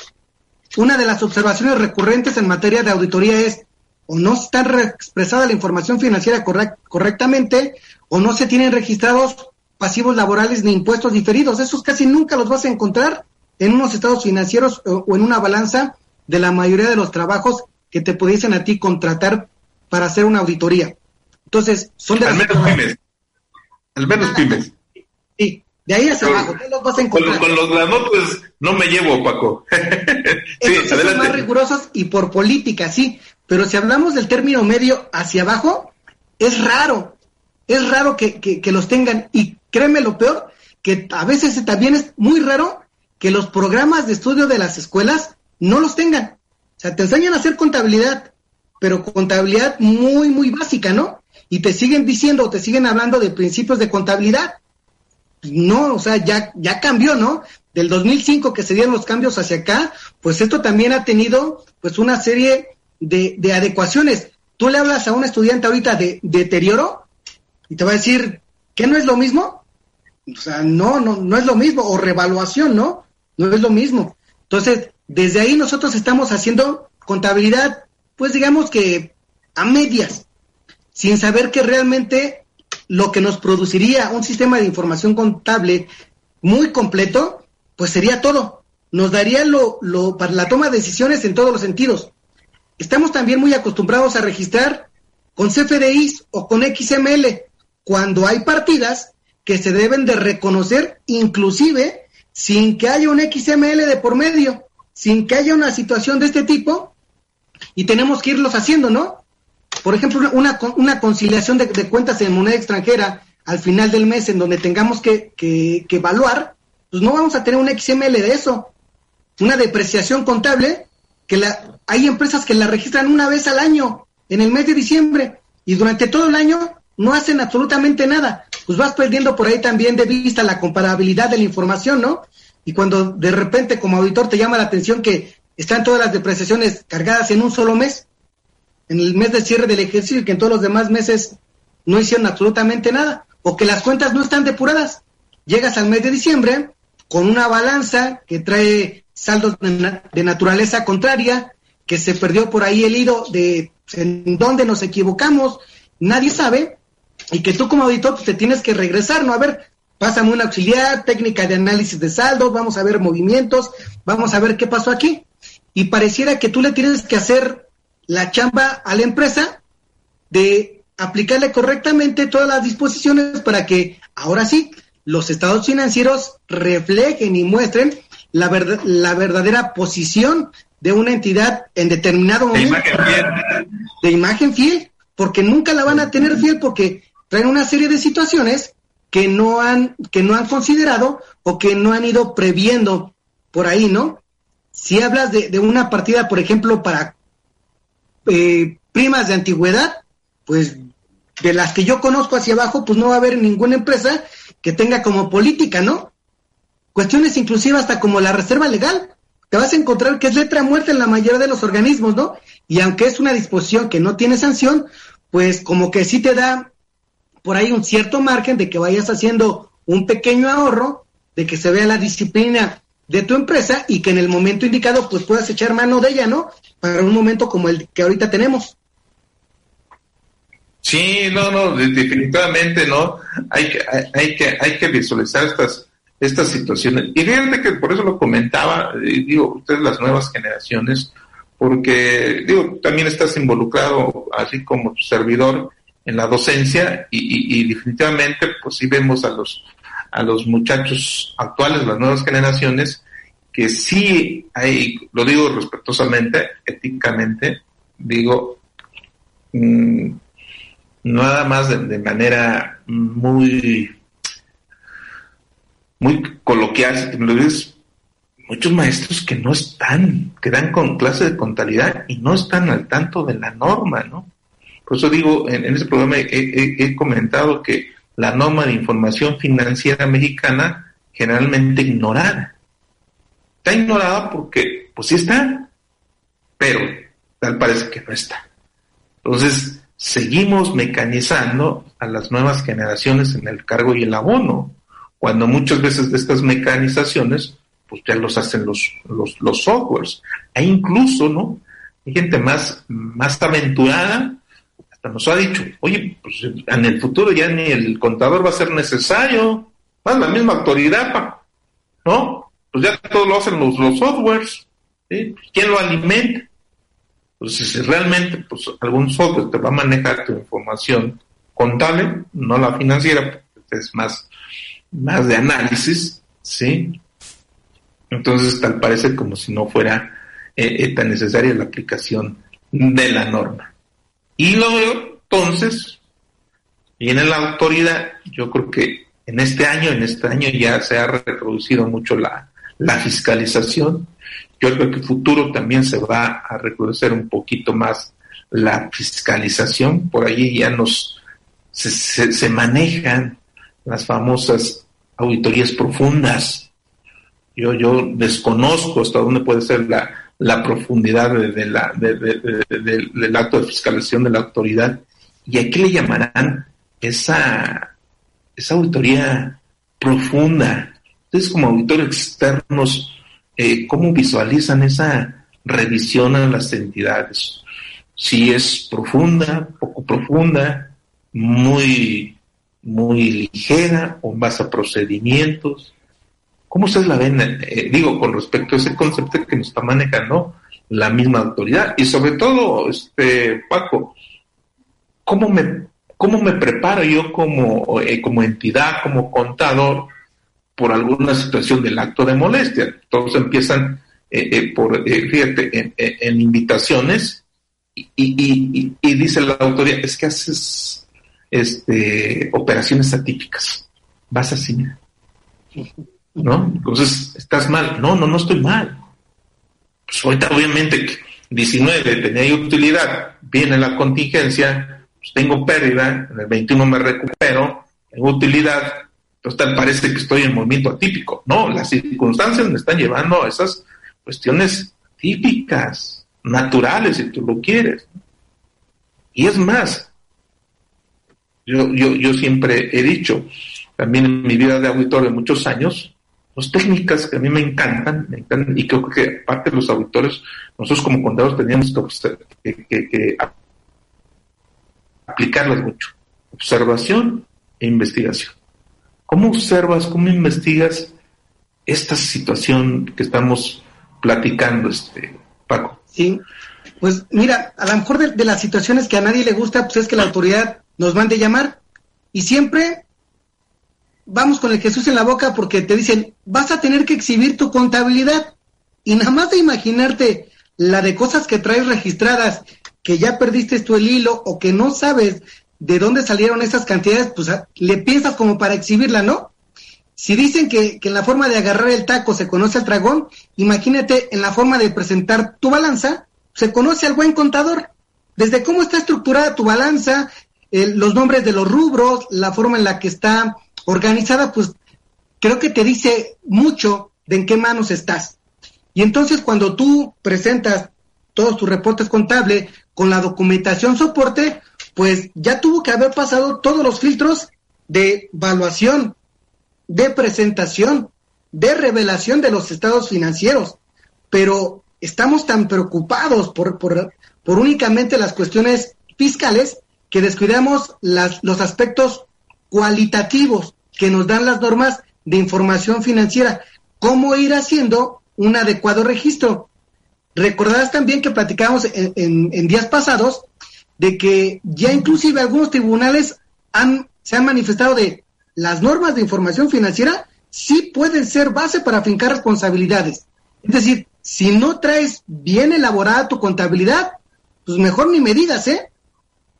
D: Una de las observaciones recurrentes en materia de auditoría es, o no está expresada la información financiera correctamente, o no se tienen registrados pasivos laborales ni impuestos diferidos. Esos casi nunca los vas a encontrar en unos estados financieros o, en una balanza de la mayoría de los trabajos que te pudiesen a ti contratar para hacer una auditoría. Entonces, son de
C: Al menos pymes. Al menos pymes.
D: Sí, de ahí hacia abajo, los vas a encontrar.
C: Con, los granotes no me llevo, Paco. <laughs>
D: sí, son más rigurosos y por política, sí. Pero si hablamos del término medio hacia abajo, es raro. Es raro que, que los tengan. Y créeme lo peor, que a veces también es muy raro que los programas de estudio de las escuelas no los tengan. O sea, te enseñan a hacer contabilidad, pero contabilidad muy, muy básica, ¿no? Y te siguen diciendo, te siguen hablando de principios de contabilidad. No, o sea, ya, ya cambió, ¿no? Del 2005 que se dieron los cambios hacia acá, pues esto también ha tenido pues una serie de, de adecuaciones. Tú le hablas a un estudiante ahorita de deterioro y te va a decir, ¿qué no es lo mismo? O sea, no, no, no es lo mismo, o revaluación, ¿no? No es lo mismo. Entonces, desde ahí nosotros estamos haciendo contabilidad, pues digamos que a medias, sin saber que realmente lo que nos produciría un sistema de información contable muy completo, pues sería todo. Nos daría lo, lo para la toma de decisiones en todos los sentidos. Estamos también muy acostumbrados a registrar con CFDIs o con XML cuando hay partidas que se deben de reconocer inclusive sin que haya un XML de por medio, sin que haya una situación de este tipo, y tenemos que irlos haciendo, ¿no? Por ejemplo, una, una conciliación de, cuentas en moneda extranjera al final del mes en donde tengamos que, que, que evaluar, pues no vamos a tener un XML de eso. Una depreciación contable que la, hay empresas que la registran una vez al año, en el mes de diciembre, y durante todo el año no hacen absolutamente nada. Pues vas perdiendo por ahí también de vista la comparabilidad de la información, ¿no? Y cuando de repente como auditor te llama la atención que están todas las depreciaciones cargadas en un solo mes, en el mes de cierre del ejercicio, y que en todos los demás meses no hicieron absolutamente nada, o que las cuentas no están depuradas. Llegas al mes de diciembre con una balanza que trae saldos de, naturaleza contraria, que se perdió por ahí el hilo de en dónde nos equivocamos, nadie sabe, y que tú como auditor pues, te tienes que regresar, ¿no? A ver, pásame una auxiliar, técnica de análisis de saldos, vamos a ver movimientos, vamos a ver qué pasó aquí. Y pareciera que tú le tienes que hacer la chamba a la empresa de aplicarle correctamente todas las disposiciones para que ahora sí los estados financieros reflejen y muestren la, verdad, la verdadera posición de una entidad en determinado momento. De imagen fiel. De imagen fiel, porque nunca la van a tener fiel porque traen una serie de situaciones que no han, que no han considerado o que no han ido previendo por ahí, ¿no? Si hablas de, una partida, por ejemplo, para eh, primas de antigüedad, pues de las que yo conozco hacia abajo, pues no va a haber ninguna empresa que tenga como política, ¿no? Cuestiones inclusive hasta como la reserva legal. Te vas a encontrar que es letra muerta en la mayoría de los organismos, ¿no? Y aunque es una disposición que no tiene sanción, pues como que sí te da por ahí un cierto margen de que vayas haciendo un pequeño ahorro, de que se vea la disciplina de tu empresa y que en el momento indicado pues puedas echar mano de ella, ¿no? Para un momento como el que ahorita tenemos.
C: Sí, no, no, definitivamente no. Hay que, hay, que, hay que visualizar estas estas situaciones. Y fíjate que por eso lo comentaba, digo, ustedes las nuevas generaciones, porque, digo, también estás involucrado, así como tu servidor, en la docencia y, definitivamente, pues sí vemos a los, a los muchachos actuales, las nuevas generaciones, que sí hay, lo digo respetuosamente, éticamente, digo, mm, nada más de manera muy muy coloquial, si lo dices, muchos maestros que no están, que dan con clase de contabilidad y no están al tanto de la norma, ¿no? Por eso digo, en, ese programa he, comentado que la norma de información financiera mexicana generalmente ignorada. Está ignorada porque, pues sí está, pero tal parece que no está. Entonces, seguimos mecanizando a las nuevas generaciones en el cargo y el abono cuando muchas veces de estas mecanizaciones, pues ya los hacen los, los, softwares. Hay incluso, ¿no? Hay gente más, más aventurada, nos ha dicho, oye, pues en el futuro ya ni el contador va a ser necesario, más la misma autoridad, ¿no? Pues ya todo lo hacen los, los softwares, ¿sí? ¿Quién lo alimenta? Pues si realmente pues, algún software te va a manejar tu información contable, no la financiera, es más más de análisis, ¿sí? Entonces tal parece como si no fuera eh, eh, tan necesaria la aplicación de la norma. Y luego, entonces, viene la autoridad, yo creo que en este año, en este año ya se ha reproducido mucho la, la fiscalización. Yo creo que en el futuro también se va a recrudecer un poquito más la fiscalización. Por allí ya nos se, se, se manejan las famosas auditorías profundas. Yo, yo desconozco hasta dónde puede ser la, la profundidad de, la, del acto de fiscalización de la autoridad. ¿Y a qué le llamarán esa, esa auditoría profunda? Ustedes como auditores externos, eh, ¿cómo visualizan esa revisión a las entidades? Si es profunda, poco profunda, muy muy ligera o más a procedimientos. ¿Cómo ustedes la ven? Eh, digo, con respecto a ese concepto que nos está manejando la misma autoridad. Y sobre todo, este Paco, ¿cómo me, cómo me preparo yo como, eh, como entidad, como contador, por alguna situación del acto de molestia? Todos empiezan eh, por, fíjate, en, invitaciones y, dice la autoridad, es que haces este, operaciones atípicas. Vas así, <laughs> ¿no? Entonces, estás mal. No, no, no estoy mal. Pues ahorita obviamente 19 tenía utilidad, viene la contingencia, pues tengo pérdida, en el 21 me recupero, tengo utilidad, entonces parece que estoy en movimiento atípico. No, las circunstancias me están llevando a esas cuestiones típicas, naturales, si tú lo quieres. Y es más, yo, yo, yo siempre he dicho, también en mi vida de auditor de muchos años, dos técnicas que a mí me encantan, me encantan y creo que aparte los auditores, nosotros como contadores teníamos que, que, aplicarlas mucho. Observación e investigación. ¿Cómo observas, cómo investigas esta situación que estamos platicando, este Paco?
D: Sí, pues mira, a lo mejor de, de las situaciones que a nadie le gusta, pues es que la autoridad nos mande llamar y siempre vamos con el Jesús en la boca porque te dicen, vas a tener que exhibir tu contabilidad. Y nada más de imaginarte la de cosas que traes registradas, que ya perdiste tú el hilo o que no sabes de dónde salieron esas cantidades, pues ah, le piensas como para exhibirla, ¿no? Si dicen que, que en la forma de agarrar el taco se conoce al dragón, imagínate en la forma de presentar tu balanza, se conoce al buen contador. Desde cómo está estructurada tu balanza, los nombres de los rubros, la forma en la que está organizada, pues creo que te dice mucho de en qué manos estás. Y entonces cuando tú presentas todos tus reportes contables con la documentación soporte, pues ya tuvo que haber pasado todos los filtros de evaluación, de presentación, de revelación de los estados financieros. Pero estamos tan preocupados por, por, por únicamente las cuestiones fiscales que descuidamos las, los aspectos cualitativos que nos dan las normas de información financiera. ¿Cómo ir haciendo un adecuado registro? Recordarás también que platicábamos en, días pasados de que ya inclusive algunos tribunales han, se han manifestado de las normas de información financiera sí pueden ser base para fincar responsabilidades. Es decir, si no traes bien elaborada tu contabilidad, pues mejor ni me digas, ¿eh?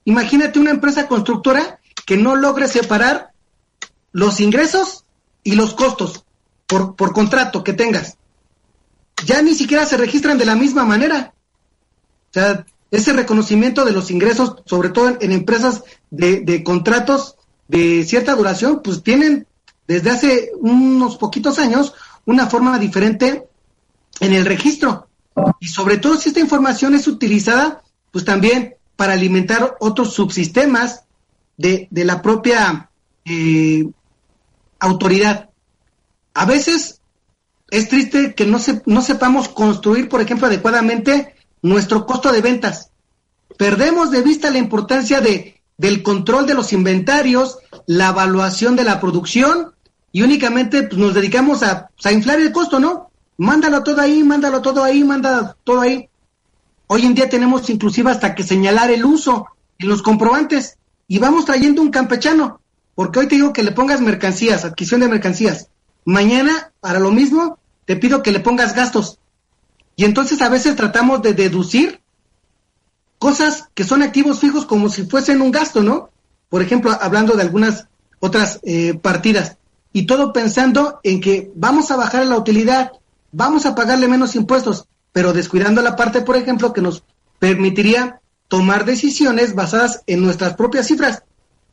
D: Imagínate una empresa constructora que no logre separar los ingresos y los costos por, por contrato que tengas. Ya ni siquiera se registran de la misma manera. O sea, ese reconocimiento de los ingresos, sobre todo en, empresas de, de, contratos de cierta duración, pues tienen desde hace unos poquitos años una forma diferente en el registro. Y sobre todo si esta información es utilizada, pues también para alimentar otros subsistemas de, de la propia eh, autoridad. A veces es triste que no, se, no sepamos construir, por ejemplo, adecuadamente nuestro costo de ventas. Perdemos de vista la importancia de, del control de los inventarios, la evaluación de la producción y únicamente pues, nos dedicamos a, a inflar el costo, ¿no? Mándalo todo ahí, mándalo todo ahí, mándalo todo ahí. Hoy en día tenemos inclusive hasta que señalar el uso en los comprobantes y vamos trayendo un campechano porque hoy te digo que le pongas mercancías, adquisición de mercancías. Mañana, para lo mismo, te pido que le pongas gastos. Y entonces a veces tratamos de deducir cosas que son activos fijos como si fuesen un gasto, ¿no? Por ejemplo, hablando de algunas otras eh, partidas. Y todo pensando en que vamos a bajar la utilidad, vamos a pagarle menos impuestos, pero descuidando la parte, por ejemplo, que nos permitiría tomar decisiones basadas en nuestras propias cifras.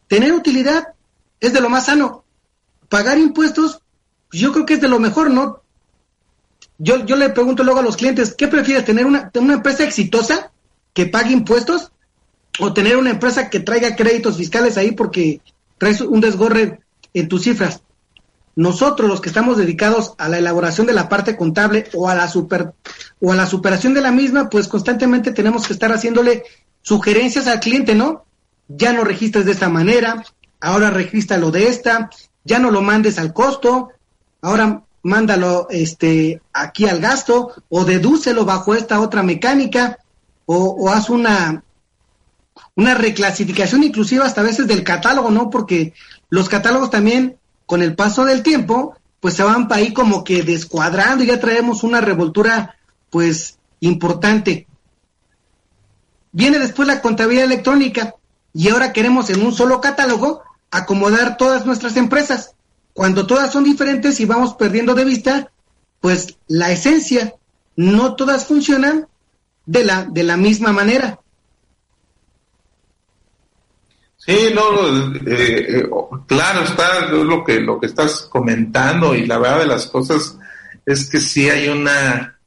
D: Tener utilidad es de lo más sano. Pagar impuestos, pues yo creo que es de lo mejor, ¿no? Yo, yo le pregunto luego a los clientes, ¿qué prefieres, tener una, una empresa exitosa que pague impuestos o tener una empresa que traiga créditos fiscales ahí porque traes un desgorre en tus cifras? Nosotros, los que estamos dedicados a la elaboración de la parte contable o a la super o a la superación de la misma, pues constantemente tenemos que estar haciéndole sugerencias al cliente, ¿no? Ya no registres de esta manera, ahora regístralo de esta, ya no lo mandes al costo, ahora mándalo este aquí al gasto o dedúcelo bajo esta otra mecánica o, haz una una reclasificación inclusive hasta a veces del catálogo, ¿no? Porque los catálogos también con el paso del tiempo pues se van para ahí como que descuadrando y ya traemos una revoltura pues importante. Viene después la contabilidad electrónica y ahora queremos en un solo catálogo acomodar todas nuestras empresas, cuando todas son diferentes y vamos perdiendo de vista, pues la esencia, no todas funcionan de la, de la misma manera.
C: Sí, no, eh, eh, claro está lo que lo que estás comentando y la verdad de las cosas es que sí hay una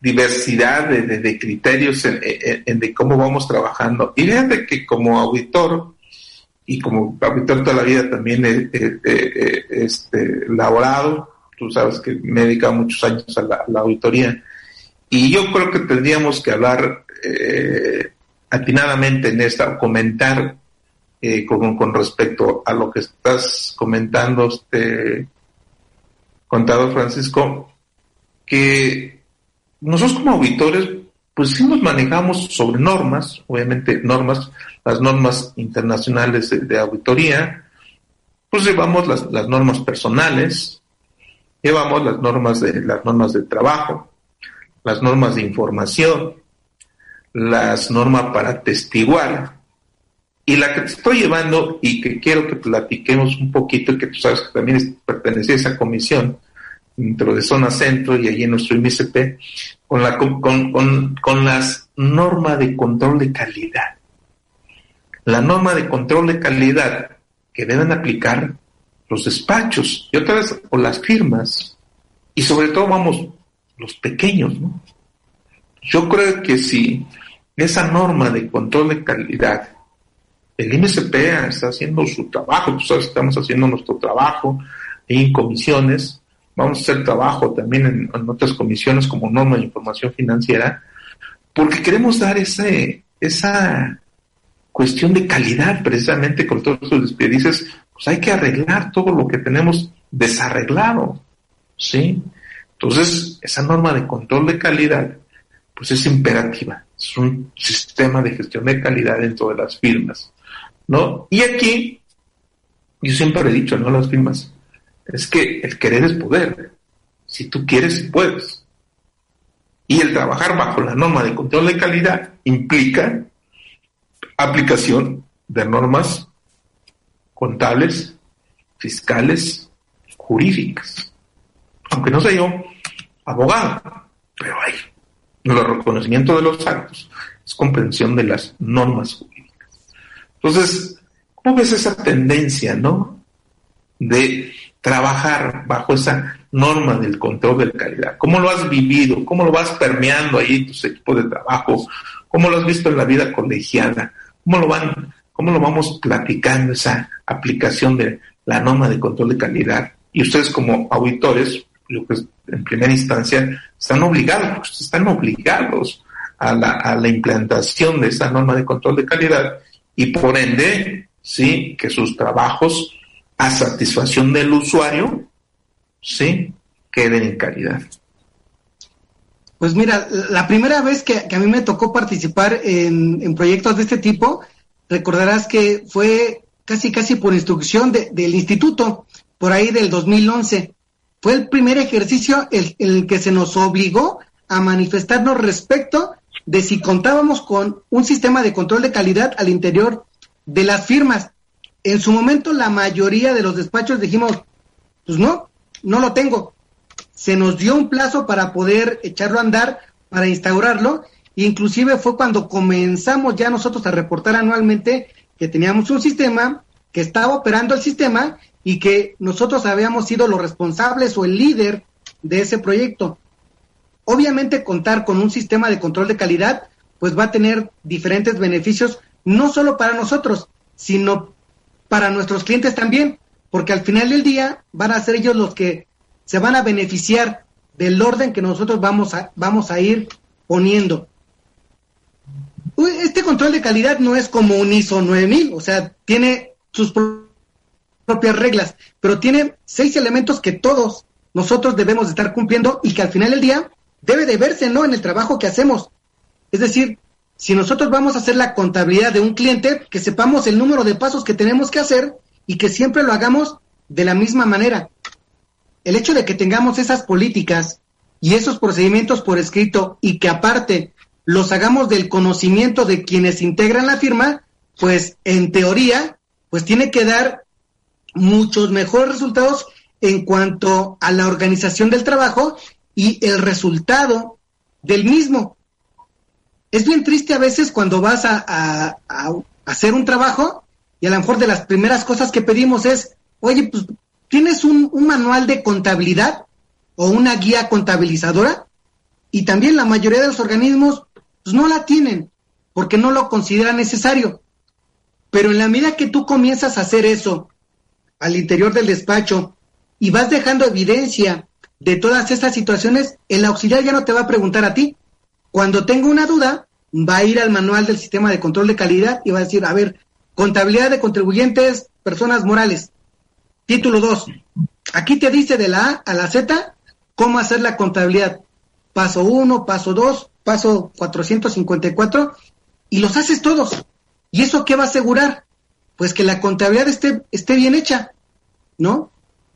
C: diversidad de, criterios en, de cómo vamos trabajando. Y fíjate que como auditor, y como auditor toda la vida también he, este, laborado, tú sabes que me he dedicado muchos años a la, auditoría, y yo creo que tendríamos que hablar eh, atinadamente en esta, comentar eh, con, con, respecto a lo que estás comentando, este contador Francisco, que nosotros como auditores, pues sí nos manejamos sobre normas, obviamente normas, las normas internacionales de, auditoría, pues llevamos las, las, normas personales, llevamos las normas de las normas de trabajo, las normas de información, las normas para testiguar, y la que te estoy llevando y que quiero que platiquemos un poquito, y que tú sabes que también pertenece a esa comisión, dentro de zona centro y allí en nuestro MSP, con, la, con, las normas de control de calidad. La norma de control de calidad que deben aplicar los despachos y otras o las firmas y sobre todo vamos los pequeños, ¿no? Yo creo que si esa norma de control de calidad, el MSP está haciendo su trabajo, sabes, estamos haciendo nuestro trabajo en comisiones, vamos a hacer trabajo también en, otras comisiones como norma de información financiera, porque queremos dar ese, esa cuestión de calidad precisamente con todos los despedices, pues hay que arreglar todo lo que tenemos desarreglado, ¿sí? Entonces, esa norma de control de calidad, pues es imperativa, es un sistema de gestión de calidad dentro de las firmas, ¿no? Y aquí, yo siempre he dicho, ¿no? Las firmas, es que el querer es poder. Si tú quieres, puedes. Y el trabajar bajo la norma de control de calidad implica aplicación de normas contables, fiscales, jurídicas. Aunque no soy yo abogado, pero hay el reconocimiento de los actos es comprensión de las normas jurídicas. Entonces, ¿cómo ves esa tendencia, no? De trabajar bajo esa norma del control de calidad? ¿Cómo lo has vivido? ¿Cómo lo vas permeando ahí tus equipos de trabajo? ¿Cómo lo has visto en la vida colegiada? ¿Cómo lo van, cómo lo vamos platicando esa aplicación de la norma de control de calidad? Y ustedes como auditores, yo pues en primera instancia, están obligados, están obligados a la, a la implantación de esa norma de control de calidad y por ende, sí, que sus trabajos a satisfacción del usuario, sí, queden en calidad.
D: Pues mira, la primera vez que, a mí me tocó participar en, proyectos de este tipo, recordarás que fue casi casi por instrucción del instituto, por ahí del 2011. Fue el primer ejercicio en el que se nos obligó a manifestarnos respecto de si contábamos con un sistema de control de calidad al interior de las firmas en su momento la mayoría de los despachos dijimos, pues no, no lo tengo. Se nos dio un plazo para poder echarlo a andar, para instaurarlo, e inclusive fue cuando comenzamos ya nosotros a reportar anualmente que teníamos un sistema, que estaba operando el sistema y que nosotros habíamos sido los responsables o el líder de ese proyecto. Obviamente contar con un sistema de control de calidad pues va a tener diferentes beneficios, no solo para nosotros, sino para nuestros clientes también, porque al final del día van a ser ellos los que se van a beneficiar del orden que nosotros vamos a, vamos a ir poniendo. Este control de calidad no es como un ISO 9000, o sea, tiene sus propias reglas, pero tiene seis elementos que todos nosotros debemos estar cumpliendo y que al final del día debe de verse, ¿no? En el trabajo que hacemos. Es decir, si nosotros vamos a hacer la contabilidad de un cliente, que sepamos el número de pasos que tenemos que hacer y que siempre lo hagamos de la misma manera. El hecho de que tengamos esas políticas y esos procedimientos por escrito y que aparte los hagamos del conocimiento de quienes integran la firma, pues en teoría, pues tiene que dar muchos mejores resultados en cuanto a la organización del trabajo y el resultado del mismo. Es bien triste a veces cuando vas a, hacer un trabajo y a lo mejor de las primeras cosas que pedimos es, oye, pues tienes un, manual de contabilidad o una guía contabilizadora y también la mayoría de los organismos pues, no la tienen porque no lo consideran necesario. Pero en la medida que tú comienzas a hacer eso al interior del despacho y vas dejando evidencia de todas estas situaciones, el auxiliar ya no te va a preguntar a ti. Cuando tenga una duda, va a ir al manual del sistema de control de calidad y va a decir, a ver, contabilidad de contribuyentes, personas morales. Título 2. Aquí te dice de la A a la Z cómo hacer la contabilidad. Paso 1, paso 2, paso 454 y los haces todos. ¿Y eso qué va a asegurar? Pues que la contabilidad esté, esté bien hecha, ¿no?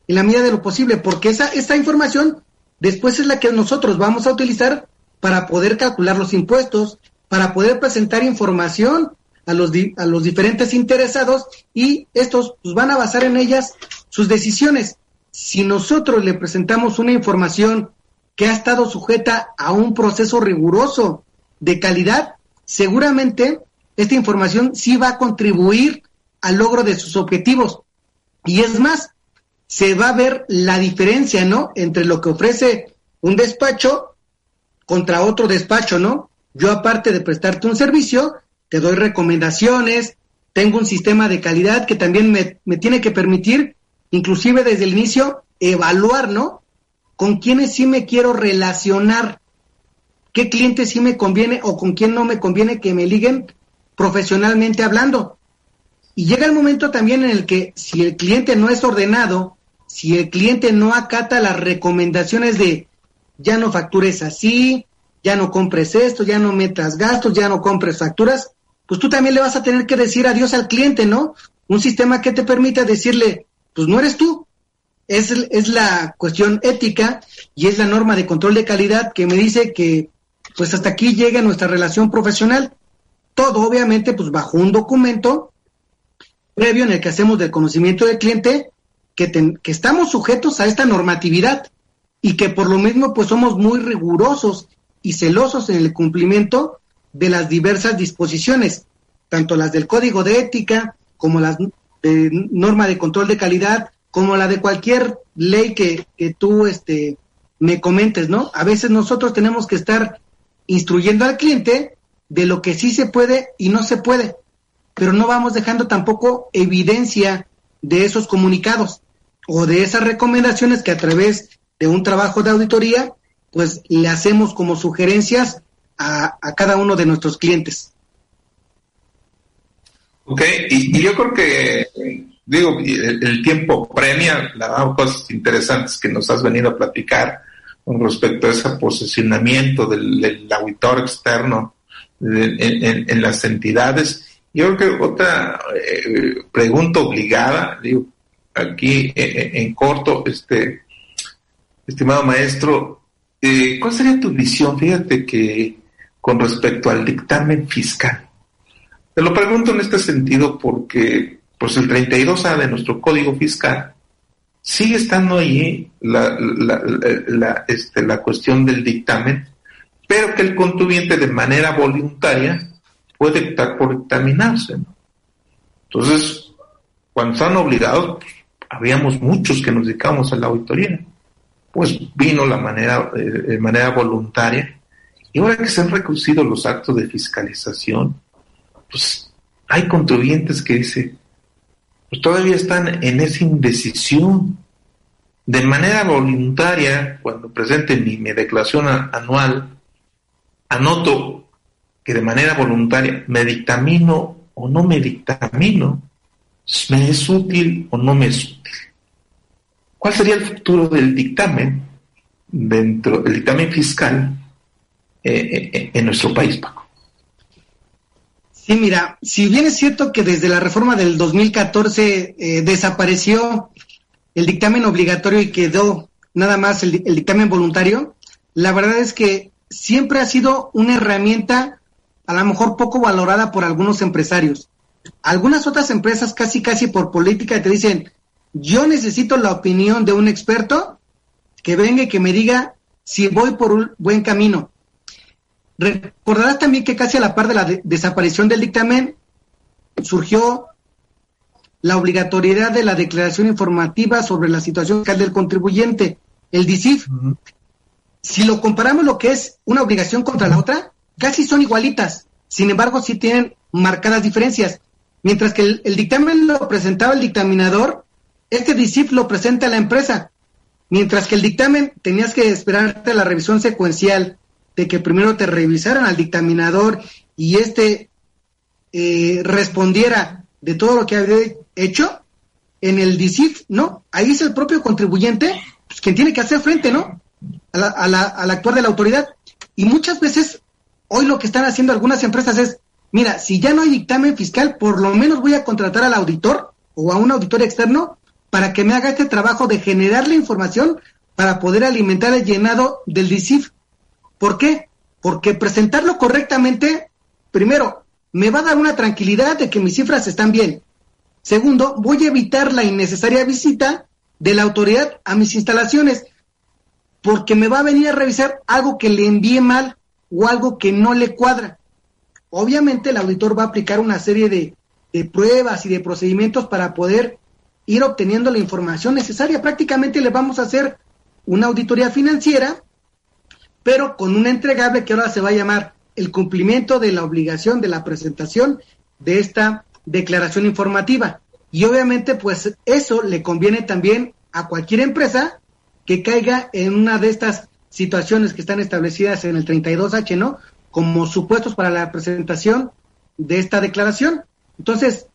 D: En la medida de lo posible, porque esa, esta información después es la que nosotros vamos a utilizar para poder calcular los impuestos, para poder presentar información a los, a los diferentes interesados y estos pues, van a basar en ellas sus decisiones. Si nosotros le presentamos una información que ha estado sujeta a un proceso riguroso de calidad, seguramente esta información sí va a contribuir al logro de sus objetivos. Y es más, se va a ver la diferencia, ¿no? Entre lo que ofrece un despacho contra otro despacho, ¿no? Yo aparte de prestarte un servicio, te doy recomendaciones, tengo un sistema de calidad que también me, tiene que permitir, inclusive desde el inicio, evaluar, ¿no? Con quiénes sí me quiero relacionar, qué clientes sí me conviene o con quién no me conviene que me liguen profesionalmente hablando. Y llega el momento también en el que si el cliente no es ordenado, si el cliente no acata las recomendaciones de ya no factures así, ya no compres esto, ya no metas gastos, ya no compres facturas, pues tú también le vas a tener que decir adiós al cliente, ¿no? Un sistema que te permita decirle, pues no eres tú. Es, es la cuestión ética y es la norma de control de calidad que me dice que pues hasta aquí llega nuestra relación profesional todo obviamente pues bajo un documento previo en el que hacemos del conocimiento del cliente que, que estamos sujetos a esta normatividad y que por lo mismo pues somos muy rigurosos y celosos en el cumplimiento de las diversas disposiciones, tanto las del código de ética como las de norma de control de calidad, como la de cualquier ley que, que tú este, me comentes, ¿no? A veces nosotros tenemos que estar instruyendo al cliente de lo que sí se puede y no se puede, pero no vamos dejando tampoco evidencia de esos comunicados o de esas recomendaciones que a través de un trabajo de auditoría, pues le hacemos como sugerencias a, cada uno de nuestros clientes.
C: Ok, y, yo creo que, digo, el, tiempo premia, la cosas interesantes que nos has venido a platicar con respecto a ese posicionamiento del auditor externo en, las entidades. Yo creo que otra eh, pregunta obligada, digo, aquí eh, eh, en, corto, este, estimado maestro, ¿cuál sería tu visión? Fíjate que con respecto al dictamen fiscal. Te lo pregunto en este sentido porque pues el 32A de nuestro Código Fiscal sigue estando ahí la, la, la, este, la cuestión del dictamen pero que el contribuyente de manera voluntaria puede optar por dictaminarse. Entonces, cuando están obligados, pues, habíamos muchos que nos dedicamos a la auditoría. Pues vino la manera, eh, de manera voluntaria. Y ahora que se han reducido los actos de fiscalización, pues hay contribuyentes que dicen, pues todavía están en esa indecisión. De manera voluntaria, cuando presenten mi, mi declaración anual, anoto que de manera voluntaria me dictamino o no me dictamino, me es útil o no me es útil. ¿Cuál sería el futuro del dictamen dentro del dictamen fiscal eh, eh, eh, en nuestro país, Paco?
D: Sí, mira, si bien es cierto que desde la reforma del 2014 desapareció el dictamen obligatorio y quedó nada más el dictamen voluntario, la verdad es que siempre ha sido una herramienta a lo mejor poco valorada por algunos empresarios. Algunas otras empresas casi casi por política te dicen, yo necesito la opinión de un experto que venga y que me diga si voy por un buen camino. Recordarás también que casi a la par de la desaparición del dictamen surgió la obligatoriedad de la declaración informativa sobre la situación fiscal del contribuyente, el DICIF. Si lo comparamos lo que es una obligación contra la otra, casi son igualitas. Sin embargo, sí tienen marcadas diferencias. Mientras que el, dictamen lo presentaba el dictaminador, este DICIF lo presenta la empresa. Mientras que el dictamen tenías que esperarte a la revisión secuencial de que primero te revisaran al dictaminador y este eh, respondiera de todo lo que había hecho, en el DICIF, no, ahí es el propio contribuyente pues, quien tiene que hacer frente, ¿no? A la, a, la, al actuar de la autoridad. Y muchas veces, hoy lo que están haciendo algunas empresas es, mira, si ya no hay dictamen fiscal, por lo menos voy a contratar al auditor o a un auditor externo para que me haga este trabajo de generar la información para poder alimentar el llenado del DICIF. ¿Por qué? Porque presentarlo correctamente, primero, me va a dar una tranquilidad de que mis cifras están bien. Segundo, voy a evitar la innecesaria visita de la autoridad a mis instalaciones, porque me va a venir a revisar algo que le envíe mal o algo que no le cuadra. Obviamente el auditor va a aplicar una serie de, pruebas y de procedimientos para poder ir obteniendo la información necesaria. Prácticamente le vamos a hacer una auditoría financiera, pero con un entregable que ahora se va a llamar el cumplimiento de la obligación de la presentación de esta declaración informativa. Y obviamente, pues eso le conviene también a cualquier empresa que caiga en una de estas situaciones que están establecidas en el 32H, ¿no? Como supuestos para la presentación de esta declaración. Entonces,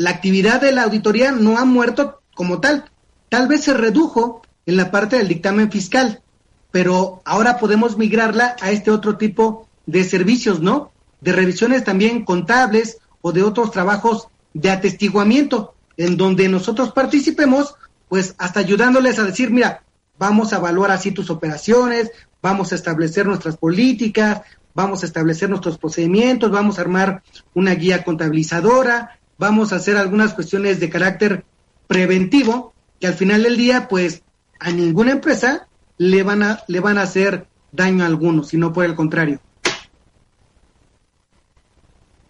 D: la actividad de la auditoría no ha muerto como tal. Tal vez se redujo en la parte del dictamen fiscal, pero ahora podemos migrarla a este otro tipo de servicios, ¿no? De revisiones también contables o de otros trabajos de atestiguamiento, en donde nosotros participemos, pues hasta ayudándoles a decir, mira, vamos a evaluar así tus operaciones, vamos a establecer nuestras políticas, vamos a establecer nuestros procedimientos, vamos a armar una guía contabilizadora, vamos a hacer algunas cuestiones de carácter preventivo, que al final del día, pues a ninguna empresa le van a, le van a hacer daño alguno, sino por el contrario.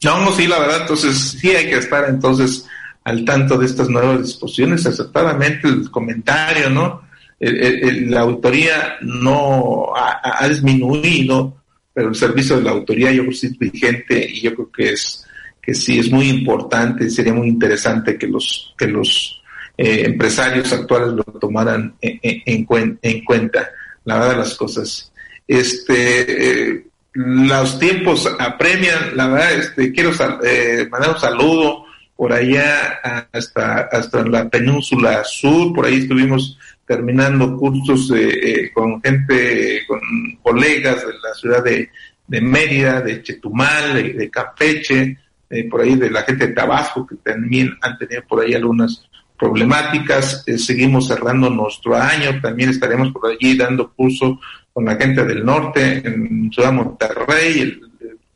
C: No, no, sí, la verdad, entonces sí hay que estar entonces al tanto de estas nuevas disposiciones, acertadamente el comentario, ¿no? la autoría no ha, disminuido, pero el servicio de la autoría yo creo que es vigente y yo creo que es que sí es muy importante, sería muy interesante que los que los eh, empresarios actuales lo tomaran en, en, en, cuenta, la verdad de las cosas. Este eh, los tiempos apremian, la verdad, este, quiero eh, mandar un saludo por allá hasta, hasta la península sur, por ahí estuvimos terminando cursos eh, con gente, con colegas de la ciudad de, de Mérida, de Chetumal, de, Campeche, eh, por ahí de la gente de Tabasco, que también han tenido por ahí algunas problemáticas. seguimos cerrando nuestro año, también estaremos por allí dando curso con la gente del norte, en Ciudad Monterrey, el,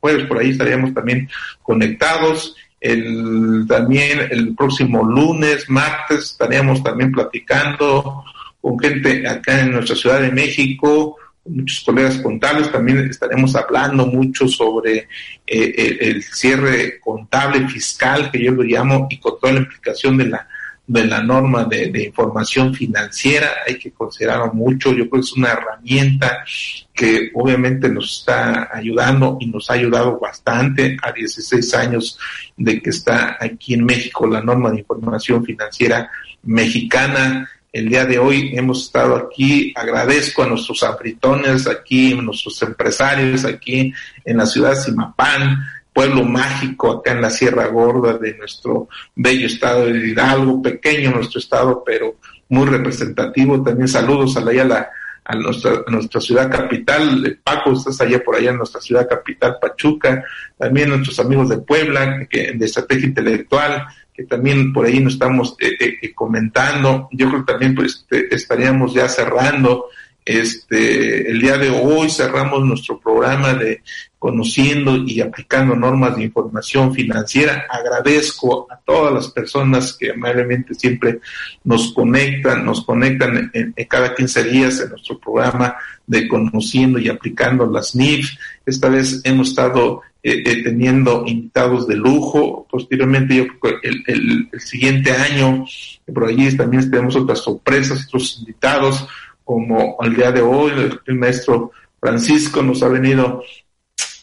C: jueves por ahí estaríamos también conectados. El, también el próximo lunes, martes, estaríamos también platicando con gente acá en nuestra Ciudad de México, muchos colegas contables, también estaremos hablando mucho sobre eh, el, cierre contable fiscal, que yo lo llamo, y con toda la implicación de la de la norma de, información financiera, hay que considerarlo mucho, yo creo que es una herramienta que obviamente nos está ayudando y nos ha ayudado bastante a 16 años de que está aquí en México la norma de información financiera mexicana. El día de hoy hemos estado aquí, agradezco a nuestros afritones aquí, a nuestros empresarios aquí en la ciudad de Simapán, pueblo mágico acá en la Sierra Gorda de nuestro bello estado de Hidalgo, pequeño nuestro estado, pero muy representativo. También saludos a, la, a, nuestra, nuestra ciudad capital. Paco, estás allá por allá en nuestra ciudad capital, Pachuca. También nuestros amigos de Puebla, que, de Estrategia Intelectual, que también por ahí nos estamos eh, eh, eh, comentando. Yo creo que también pues, estaríamos ya cerrando Este, el día de hoy cerramos nuestro programa de conociendo y aplicando normas de información financiera. Agradezco a todas las personas que amablemente siempre nos conectan, nos conectan en, cada 15 días en nuestro programa de conociendo y aplicando las NIF. Esta vez hemos estado eh, eh, teniendo invitados de lujo. Posteriormente, yo que el, el, siguiente año, por allí también tenemos otras sorpresas, otros invitados, como el día de hoy, el maestro Francisco nos ha venido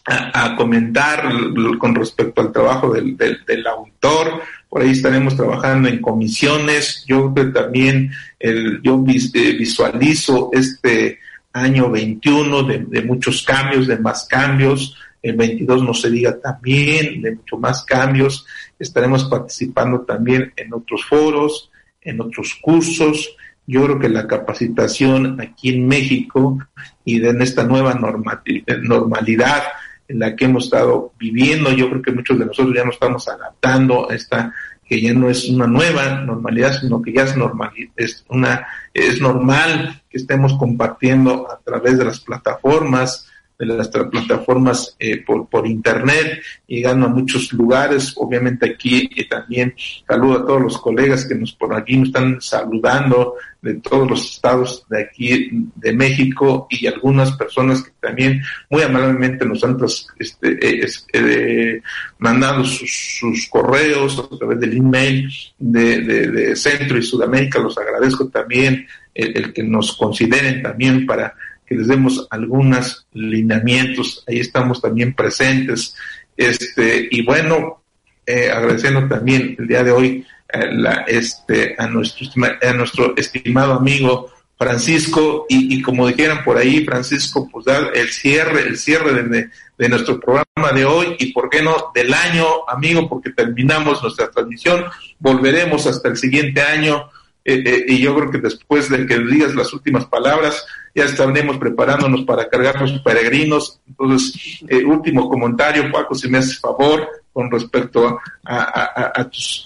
C: a, comentar con respecto al trabajo del, del, autor. Por ahí estaremos trabajando en comisiones. Yo también el, yo eh, visualizo este año 21 de, muchos cambios, de más cambios. El 22 no se diga también, de mucho más cambios. Estaremos participando también en otros foros, en otros cursos. Yo creo que la capacitación aquí en México y en esta nueva normalidad en la que hemos estado viviendo. Yo creo que muchos de nosotros ya nos estamos adaptando a esta que ya no es una nueva normalidad, sino que ya es normal, es una es normal que estemos compartiendo a través de las plataformas de las plataformas eh, por, por internet, llegando a muchos lugares. Obviamente aquí y también saludo a todos los colegas que nos por aquí nos están saludando de todos los estados de aquí de México y algunas personas que también muy amablemente nos han este, eh, eh, mandado sus, correos a través del email de, de, Centro y Sudamérica. Los agradezco también el que nos consideren también para que les demos algunos lineamientos. Ahí estamos también presentes. Este, y bueno, eh, agradeciendo también el día de hoy eh, la, este, a, nuestro, a nuestro estimado amigo Francisco, y, como dijeran por ahí, Francisco, pues dar el cierre, el cierre de, de, nuestro programa de hoy y por qué no del año, amigo, porque terminamos nuestra transmisión, volveremos hasta el siguiente año, eh, y yo creo que después de que digas las últimas palabras, ya estaremos preparándonos para cargar los peregrinos. Entonces, eh, último comentario, Paco, si me haces favor, con respecto a, tus,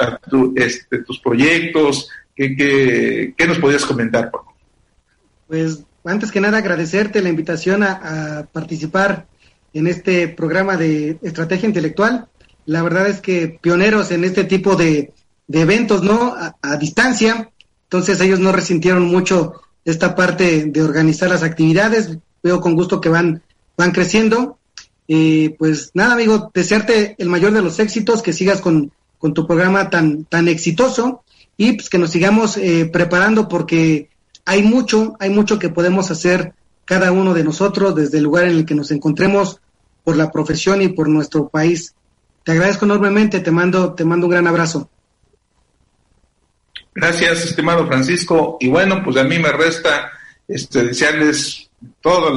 C: este, tus proyectos, ¿qué, qué, nos podías comentar, Paco?
D: Pues antes que nada agradecerte la invitación a, participar en este programa de estrategia intelectual. La verdad es que pioneros en este tipo de eventos, ¿no? a distancia. Entonces ellos no resintieron mucho esta parte de organizar las actividades. Veo con gusto que van, van creciendo. y pues nada, amigo, desearte el mayor de los éxitos, que sigas con, tu programa tan, tan exitoso y pues que nos sigamos eh, preparando porque hay mucho, hay mucho que podemos hacer cada uno de nosotros desde el lugar en el que nos encontremos por la profesión y por nuestro país. Te agradezco enormemente, te mando, te mando un gran abrazo.
C: Gracias, estimado Francisco. Y bueno, pues a mí me resta este, desearles todos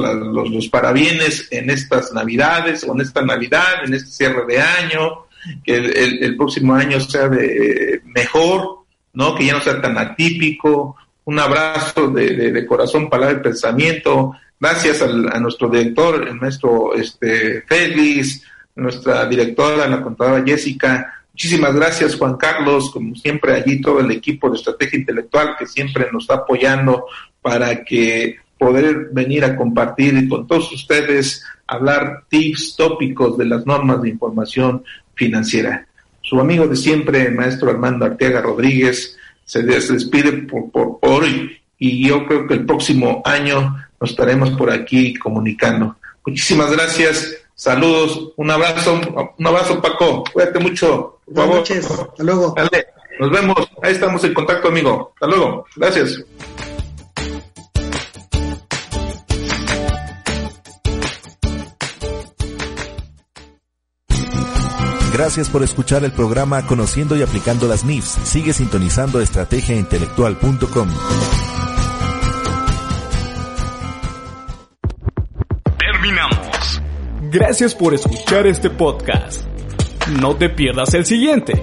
C: los, parabienes en estas Navidades, o en esta Navidad, en este cierre de año, que el, próximo año sea de mejor, ¿no? Que ya no sea tan atípico. Un abrazo de, de, corazón, palabra y pensamiento. Gracias al, a nuestro director, el maestro este, Félix, nuestra directora, la contadora Jessica, Muchísimas gracias, Juan Carlos, como siempre allí todo el equipo de estrategia intelectual que siempre nos está apoyando para que poder venir a compartir con todos ustedes, hablar tips, tópicos de las normas de información financiera. Su amigo de siempre, maestro Armando Arteaga Rodríguez, se despide por, por hoy y yo creo que el próximo año nos estaremos por aquí comunicando. Muchísimas gracias Saludos, un abrazo, un abrazo Paco, cuídate mucho.
D: Por Buenas noches, hasta luego.
C: Dale, nos vemos, ahí estamos en contacto amigo. Hasta luego, gracias.
B: Gracias por escuchar el programa Conociendo y Aplicando las NIFs. Sigue sintonizando estrategiaintelectual.com.
A: Gracias por escuchar este podcast. No te pierdas el siguiente.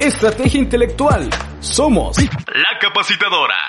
A: Estrategia Intelectual. Somos la capacitadora.